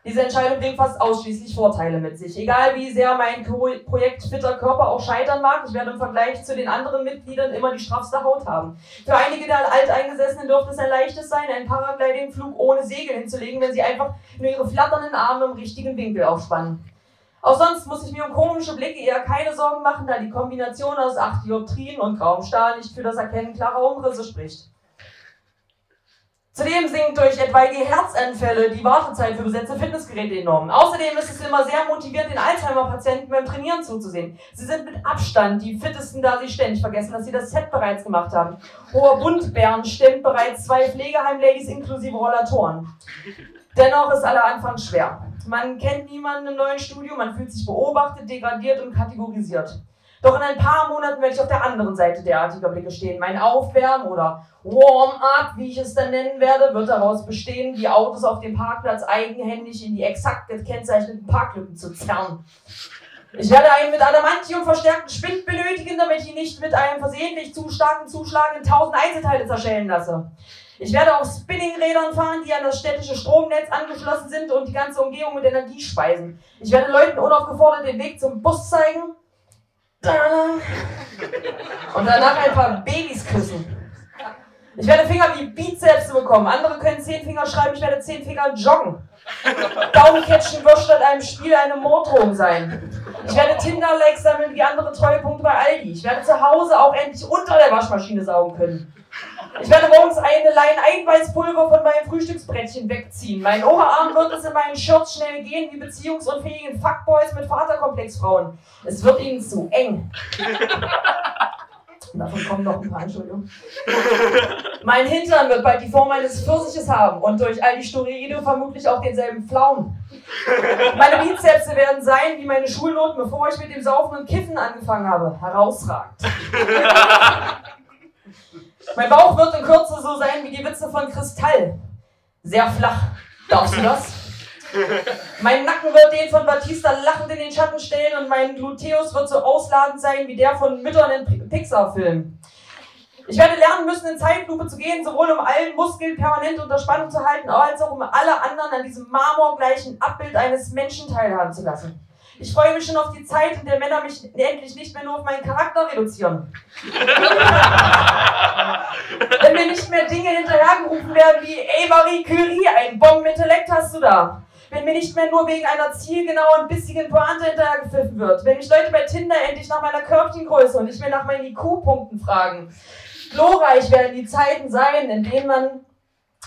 Diese Entscheidung bringt fast ausschließlich Vorteile mit sich. Egal wie sehr mein Projekt Fitter Körper auch scheitern mag, ich werde im Vergleich zu den anderen Mitgliedern immer die straffste Haut haben. Für einige der Alteingesessenen dürfte es ein leichtes sein, einen Paragliding-Flug ohne Segel hinzulegen, wenn sie einfach nur ihre flatternden Arme im richtigen Winkel aufspannen. Auch sonst muss ich mir um komische Blicke eher keine Sorgen machen, da die Kombination aus acht Dioptrien und grauem Stahl nicht für das Erkennen klarer Umrisse spricht. Zudem sinkt durch etwaige Herzanfälle die Wartezeit für besetzte Fitnessgeräte enorm. Außerdem ist es immer sehr motiviert, den Alzheimer-Patienten beim Trainieren zuzusehen. Sie sind mit Abstand die fittesten, da sie ständig vergessen, dass sie das Set bereits gemacht haben. Hoher Bundbären stemmt bereits zwei Pflegeheim-Ladies inklusive Rollatoren. Dennoch ist aller Anfang schwer. Man kennt niemanden im neuen Studio, man fühlt sich beobachtet, degradiert und kategorisiert. Doch in ein paar Monaten werde ich auf der anderen Seite derartiger Blicke stehen. Mein Aufwärmen oder Warm-up, wie ich es dann nennen werde, wird daraus bestehen, die Autos auf dem Parkplatz eigenhändig in die exakt gekennzeichneten Parklücken zu zerren. Ich werde einen mit Adamantium verstärkten Spind benötigen, damit ich ihn nicht mit einem versehentlich zu starken Zuschlag in tausend Einzelteile zerschellen lasse. Ich werde auf Spinningrädern fahren, die an das städtische Stromnetz angeschlossen sind und die ganze Umgebung mit Energie speisen. Ich werde Leuten unaufgefordert den Weg zum Bus zeigen. Und danach ein paar Babys küssen. Ich werde Finger wie Bizeps bekommen. Andere können zehn Finger schreiben, ich werde zehn Finger joggen. Daumencatchen wird statt einem Spiel eine Morddrohung sein. Ich werde Tinder-Likes sammeln wie andere Treuepunkte bei Aldi. Ich werde zu Hause auch endlich unter der Waschmaschine saugen können. Ich werde morgens eine Lein Einweißpulver von meinem Frühstücksbrettchen wegziehen. Mein Oberarm wird es in meinen Shirts schnell gehen wie beziehungsunfähigen Fuckboys mit Vaterkomplexfrauen. Es wird ihnen zu eng. [laughs] Davon kommen noch ein paar, Entschuldigung. Mein Hintern wird bald die Form eines Pfirsiches haben und durch all die Steroide vermutlich auch denselben Pflaumen. Meine Bizepse werden sein wie meine Schulnoten, bevor ich mit dem Saufen und Kiffen angefangen habe. Herausragend. [laughs] Mein Bauch wird in Kürze so sein wie die Witze von Kristall. Sehr flach. Darfst du das? Mein Nacken wird den von Batista lachend in den Schatten stellen und mein Gluteus wird so ausladend sein wie der von Müttern in Pixar-Filmen. Ich werde lernen müssen, in Zeitlupe zu gehen, sowohl um allen Muskeln permanent unter Spannung zu halten, als auch um alle anderen an diesem marmorgleichen Abbild eines Menschen teilhaben zu lassen. Ich freue mich schon auf die Zeit, in der Männer mich endlich nicht mehr nur auf meinen Charakter reduzieren. [laughs] Wenn mir nicht mehr Dinge hinterhergerufen werden wie, ey Marie Curie, ein Bombenintellekt hast du da wenn mir nicht mehr nur wegen einer zielgenauen, bissigen Pointe hinterhergepfiffen wird, wenn mich Leute bei Tinder endlich nach meiner Körbchengröße und nicht mehr nach meinen IQ-Punkten fragen. Glorreich werden die Zeiten sein, in denen man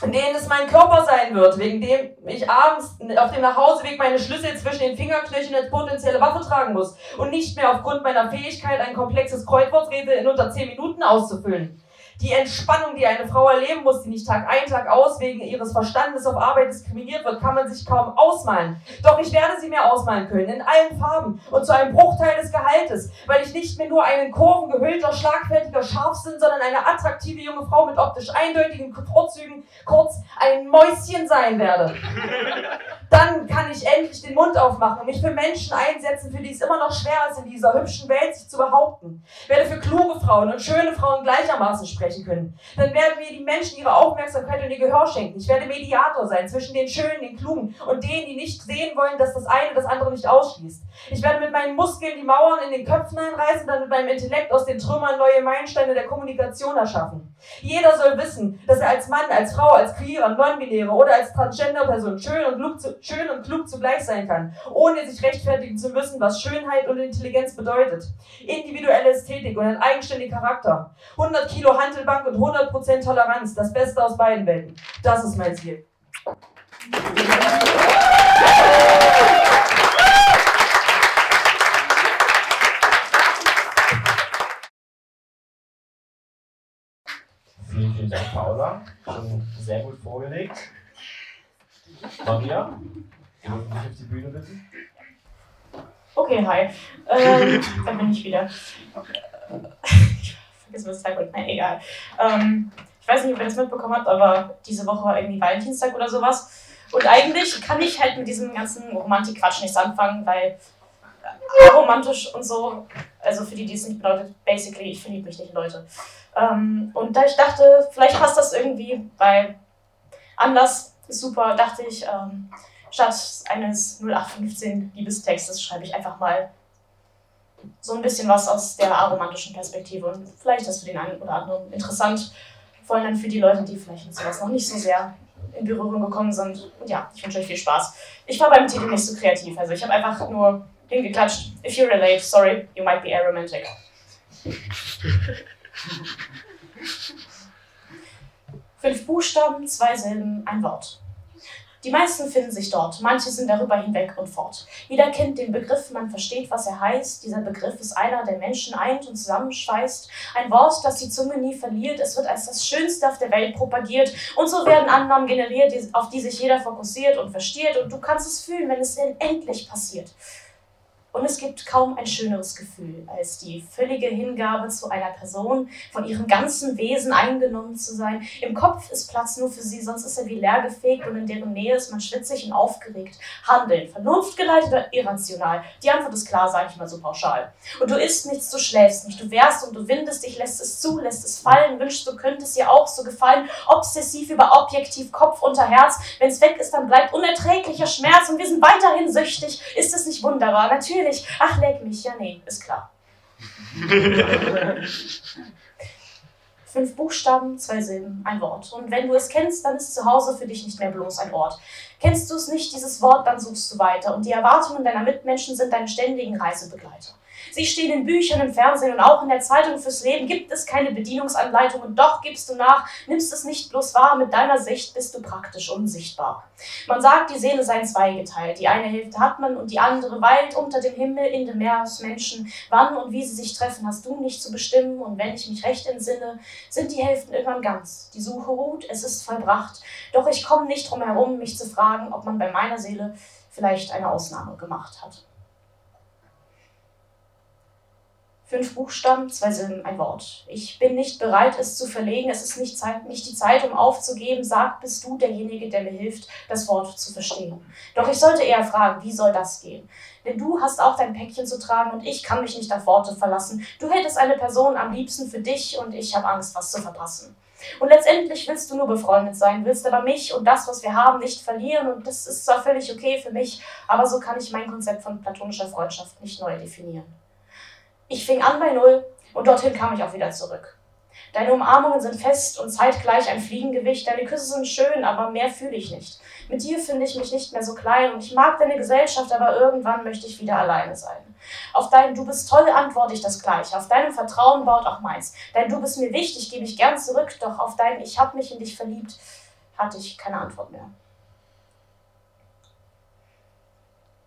in denen es mein Körper sein wird, wegen dem ich abends auf dem Nachhauseweg meine Schlüssel zwischen den Fingerknöcheln als potenzielle Waffe tragen muss und nicht mehr aufgrund meiner Fähigkeit, ein komplexes Kreuzworträtsel in unter 10 Minuten auszufüllen. Die Entspannung, die eine Frau erleben muss, die nicht Tag ein, Tag aus wegen ihres Verstandes auf Arbeit diskriminiert wird, kann man sich kaum ausmalen. Doch ich werde sie mir ausmalen können, in allen Farben und zu einem Bruchteil des Gehaltes, weil ich nicht mehr nur ein kurvengehüllter, schlagfertiger Scharfsinn, sondern eine attraktive junge Frau mit optisch eindeutigen Vorzügen, kurz ein Mäuschen sein werde. [laughs] Dann kann ich endlich den Mund aufmachen und mich für Menschen einsetzen, für die es immer noch schwer ist, in dieser hübschen Welt sich zu behaupten. Ich werde für kluge Frauen und schöne Frauen gleichermaßen sprechen sprechen können. Dann werden mir die Menschen ihre Aufmerksamkeit und ihr Gehör schenken. Ich werde Mediator sein zwischen den Schönen, den Klugen und denen, die nicht sehen wollen, dass das eine das andere nicht ausschließt. Ich werde mit meinen Muskeln die Mauern in den Köpfen einreißen und dann mit meinem Intellekt aus den Trümmern neue Meilensteine der Kommunikation erschaffen. Jeder soll wissen, dass er als Mann, als Frau, als Queer, Non-Binäre oder als Transgender-Person schön und, klug zu, schön und klug zugleich sein kann, ohne sich rechtfertigen zu müssen, was Schönheit und Intelligenz bedeutet. Individuelle Ästhetik und ein eigenständiger Charakter. 100 Kilo Handelbank und 100% Toleranz, das Beste aus beiden Welten. Das ist mein Ziel. Vielen Dank, Paula. Schon sehr gut vorgelegt. Maria, ich würde dich auf die Bühne bitten. Okay, hi. Ähm, [laughs] da bin ich wieder. Ich vergesse das Zeitpunkt. Nein, egal. Ähm, ich weiß nicht, ob ihr das mitbekommen habt, aber diese Woche war irgendwie Valentinstag oder sowas. Und eigentlich kann ich halt mit diesem ganzen Romantik-Quatsch nichts anfangen, weil romantisch und so, also für die, die es nicht bedeutet, basically, ich verliebe mich nicht in Leute. Ähm, und da ich dachte, vielleicht passt das irgendwie, weil anders ist super, dachte ich, ähm, statt eines 0815 Liebestextes schreibe ich einfach mal so ein bisschen was aus der aromantischen Perspektive und vielleicht ist das für den einen oder anderen interessant, vor allem dann für die Leute, die vielleicht mit sowas noch nicht so sehr in Berührung gekommen sind. Und ja, ich wünsche euch viel Spaß. Ich war beim Titel nicht so kreativ, also ich habe einfach nur hingeklatscht. If you relate, sorry, you might be aromantic. Fünf Buchstaben, zwei Silben, ein Wort. Die meisten finden sich dort, manche sind darüber hinweg und fort. Jeder kennt den Begriff, man versteht, was er heißt. Dieser Begriff ist einer, der Menschen eint und zusammenschweißt. Ein Wort, das die Zunge nie verliert. Es wird als das Schönste auf der Welt propagiert. Und so werden Annahmen generiert, auf die sich jeder fokussiert und versteht. Und du kannst es fühlen, wenn es endlich passiert. Und es gibt kaum ein schöneres Gefühl, als die völlige Hingabe zu einer Person, von ihrem ganzen Wesen eingenommen zu sein. Im Kopf ist Platz nur für sie, sonst ist er wie leergefegt und in deren Nähe ist man schwitzig und aufgeregt. Handeln, vernunftgeleitet oder irrational? Die Antwort ist klar, sage ich mal so pauschal. Und du isst nichts, du schläfst nicht, du wehrst und du windest dich, lässt es zu, lässt es fallen, wünschst, du könntest dir auch so gefallen, obsessiv über objektiv, Kopf unter Herz. Wenn es weg ist, dann bleibt unerträglicher Schmerz und wir sind weiterhin süchtig. Ist es nicht wunderbar? Natürlich natürlich. Ach, leck mich. Ja, nee, ist klar. [laughs] Fünf Buchstaben, zwei Silben, ein Wort. Und wenn du es kennst, dann ist zu Hause für dich nicht mehr bloß ein Ort. Kennst du es nicht, dieses Wort, dann suchst du weiter. Und die Erwartungen deiner Mitmenschen sind deine ständigen Reisebegleiter. Sie stehen in Büchern, im Fernsehen und auch in der Zeitung fürs Leben gibt es keine Bedienungsanleitung und doch gibst du nach, nimmst es nicht bloß wahr, mit deiner Sicht bist du praktisch unsichtbar. Man sagt, die Seele sei in zwei geteilt. Die eine Hälfte hat man und die andere weilt unter dem Himmel in dem Meer aus Menschen. Wann und wie sie sich treffen, hast du nicht zu bestimmen und wenn ich mich recht entsinne, sind die Hälften irgendwann ganz. Die Suche ruht, es ist vollbracht. Doch ich komme nicht drum herum, mich zu fragen, ob man bei meiner Seele vielleicht eine Ausnahme gemacht hat. Fünf Buchstaben, zwei Silben, ein Wort. Ich bin nicht bereit, es zu verlegen. Es ist nicht, Zeit, nicht die Zeit, um aufzugeben. Sag, bist du derjenige, der mir hilft, das Wort zu verstehen. Doch ich sollte eher fragen, wie soll das gehen? Denn du hast auch dein Päckchen zu tragen und ich kann mich nicht auf Worte verlassen. Du hättest eine Person am liebsten für dich und ich habe Angst, was zu verpassen. Und letztendlich willst du nur befreundet sein, willst aber mich und das, was wir haben, nicht verlieren. Und das ist zwar völlig okay für mich, aber so kann ich mein Konzept von platonischer Freundschaft nicht neu definieren. Ich fing an bei Null und dorthin kam ich auch wieder zurück. Deine Umarmungen sind fest und zeitgleich ein Fliegengewicht. Deine Küsse sind schön, aber mehr fühle ich nicht. Mit dir finde ich mich nicht mehr so klein und ich mag deine Gesellschaft, aber irgendwann möchte ich wieder alleine sein. Auf dein Du bist toll antworte ich das gleiche. Auf deinem Vertrauen baut auch meins. Dein Du bist mir wichtig, gebe ich gern zurück, doch auf dein Ich hab mich in dich verliebt hatte ich keine Antwort mehr.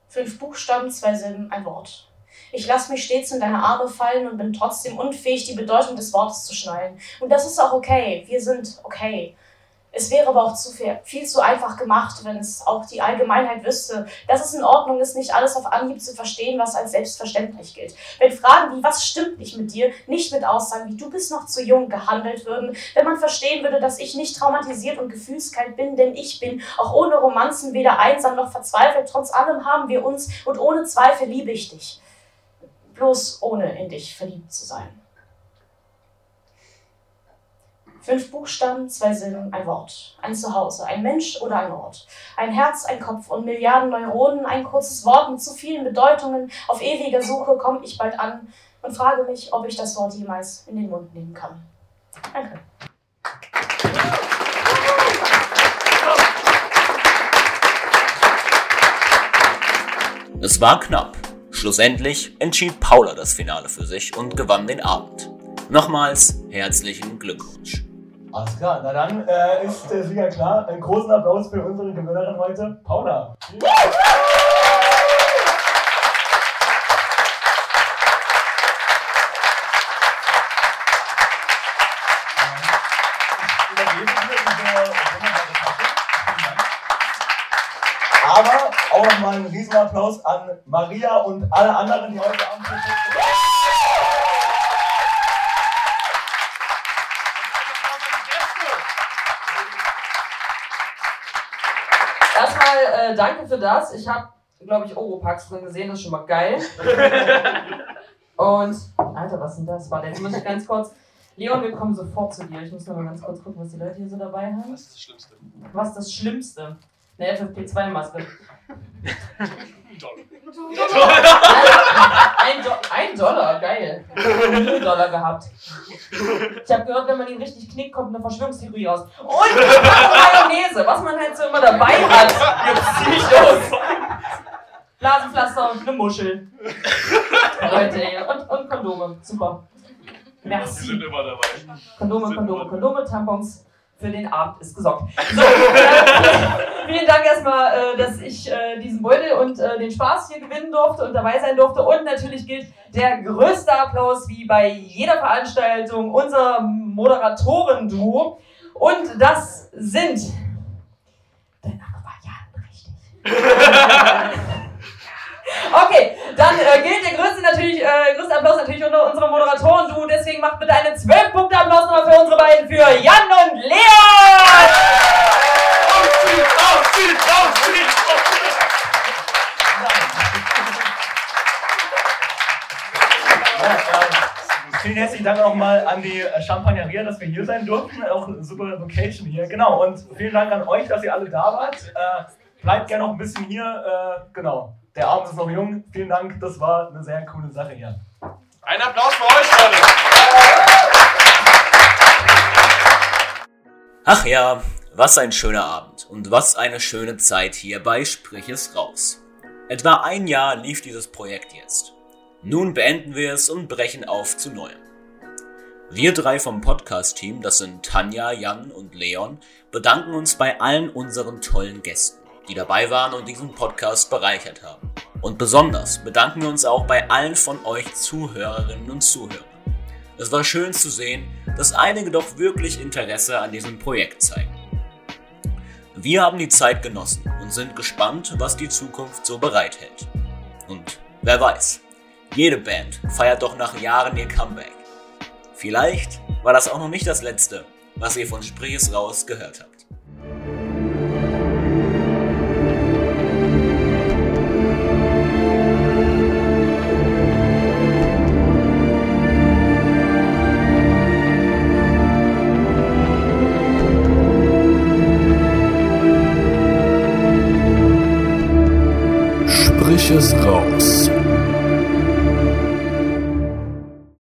Fünf Buchstaben, zwei Silben, ein Wort. Ich lasse mich stets in deine Arme fallen und bin trotzdem unfähig, die Bedeutung des Wortes zu schnallen. Und das ist auch okay. Wir sind okay. Es wäre aber auch zu viel, viel zu einfach gemacht, wenn es auch die Allgemeinheit wüsste, dass es in Ordnung ist, nicht alles auf Anhieb zu verstehen, was als selbstverständlich gilt. Wenn Fragen wie, was stimmt nicht mit dir, nicht mit Aussagen wie, du bist noch zu jung gehandelt würden, wenn man verstehen würde, dass ich nicht traumatisiert und gefühlskalt bin, denn ich bin, auch ohne Romanzen, weder einsam noch verzweifelt, trotz allem haben wir uns und ohne Zweifel liebe ich dich bloß ohne in dich verliebt zu sein. Fünf Buchstaben, zwei Silben, ein Wort. Ein Zuhause, ein Mensch oder ein Ort. Ein Herz, ein Kopf und Milliarden Neuronen, ein kurzes Wort mit zu vielen Bedeutungen. Auf ewiger Suche komme ich bald an und frage mich, ob ich das Wort jemals in den Mund nehmen kann. Danke. Es war knapp. Schlussendlich entschied Paula das Finale für sich und gewann den Abend. Nochmals herzlichen Glückwunsch. Alles klar, na dann äh, ist der Sieger klar. Einen großen Applaus für unsere Gewinnerin heute, Paula. Auch nochmal einen Riesenapplaus an Maria und alle anderen, die heute Abend hier sind. Erstmal äh, danke für das. Ich habe, glaube ich, Oropax drin gesehen, das ist schon mal geil. [laughs] Und, Alter, was ist denn das? Warte, jetzt muss ich ganz kurz. Leon, wir kommen sofort zu dir. Ich muss noch mal ganz kurz gucken, was die Leute hier so dabei haben. Was ist das Schlimmste? Was ist das Schlimmste? Eine FFP2-Maske. Ein, Do ein Dollar, geil. Null Dollar gehabt. Ich habe gehört, wenn man ihn richtig knickt, kommt eine Verschwörungstheorie raus. Und Mayonnaise, was man halt so immer dabei hat. Jetzt zieh ich los. Blasenpflaster und eine Muschel. Leute. Und, und Kondome. Super. Merci. sind immer dabei. Kondome, Kondome, immer- Kondome, Tampons. Für den Abend ist gesorgt. So, äh, [laughs] vielen Dank erstmal, äh, dass ich äh, diesen Beutel und äh, den Spaß hier gewinnen durfte und dabei sein durfte. Und natürlich gilt der größte Applaus, wie bei jeder Veranstaltung, unser Moderatoren-Duo. Und das sind. Dein Name war Jan, richtig. [laughs] Okay, dann äh, gilt der größte natürlich, äh, größte Applaus natürlich unter unserem Moderatoren-Duo. Deswegen macht bitte einen 12-Punkte-Applaus nochmal für unsere beiden, für Jan und Leon! Aufstieg, Aufstieg, Aufstieg, Vielen herzlichen Dank nochmal an die Champagneria, dass wir hier sein durften. Auch eine super Location hier. Genau, und vielen Dank an euch, dass ihr alle da wart. Äh, bleibt gerne noch ein bisschen hier. Äh, genau, der Abend ist noch jung. Vielen Dank, das war eine sehr coole Sache hier. Ein Applaus für euch, Leute. Ach ja, was ein schöner Abend und was eine schöne Zeit hier bei Sprich es raus. Etwa ein Jahr lief dieses Projekt jetzt. Nun beenden wir es und brechen auf zu neuem. Wir drei vom Podcast-Team, das sind Tanja, Jan und Leon, bedanken uns bei allen unseren tollen Gästen, die dabei waren und diesen Podcast bereichert haben. Und besonders bedanken wir uns auch bei allen von euch Zuhörerinnen und Zuhörern. Es war schön zu sehen, dass einige doch wirklich Interesse an diesem Projekt zeigen. Wir haben die Zeit genossen und sind gespannt, was die Zukunft so bereithält. Und wer weiß, jede Band feiert doch nach Jahren ihr Comeback. Vielleicht war das auch noch nicht das letzte, was ihr von Sprich es raus gehört habt. precious gods.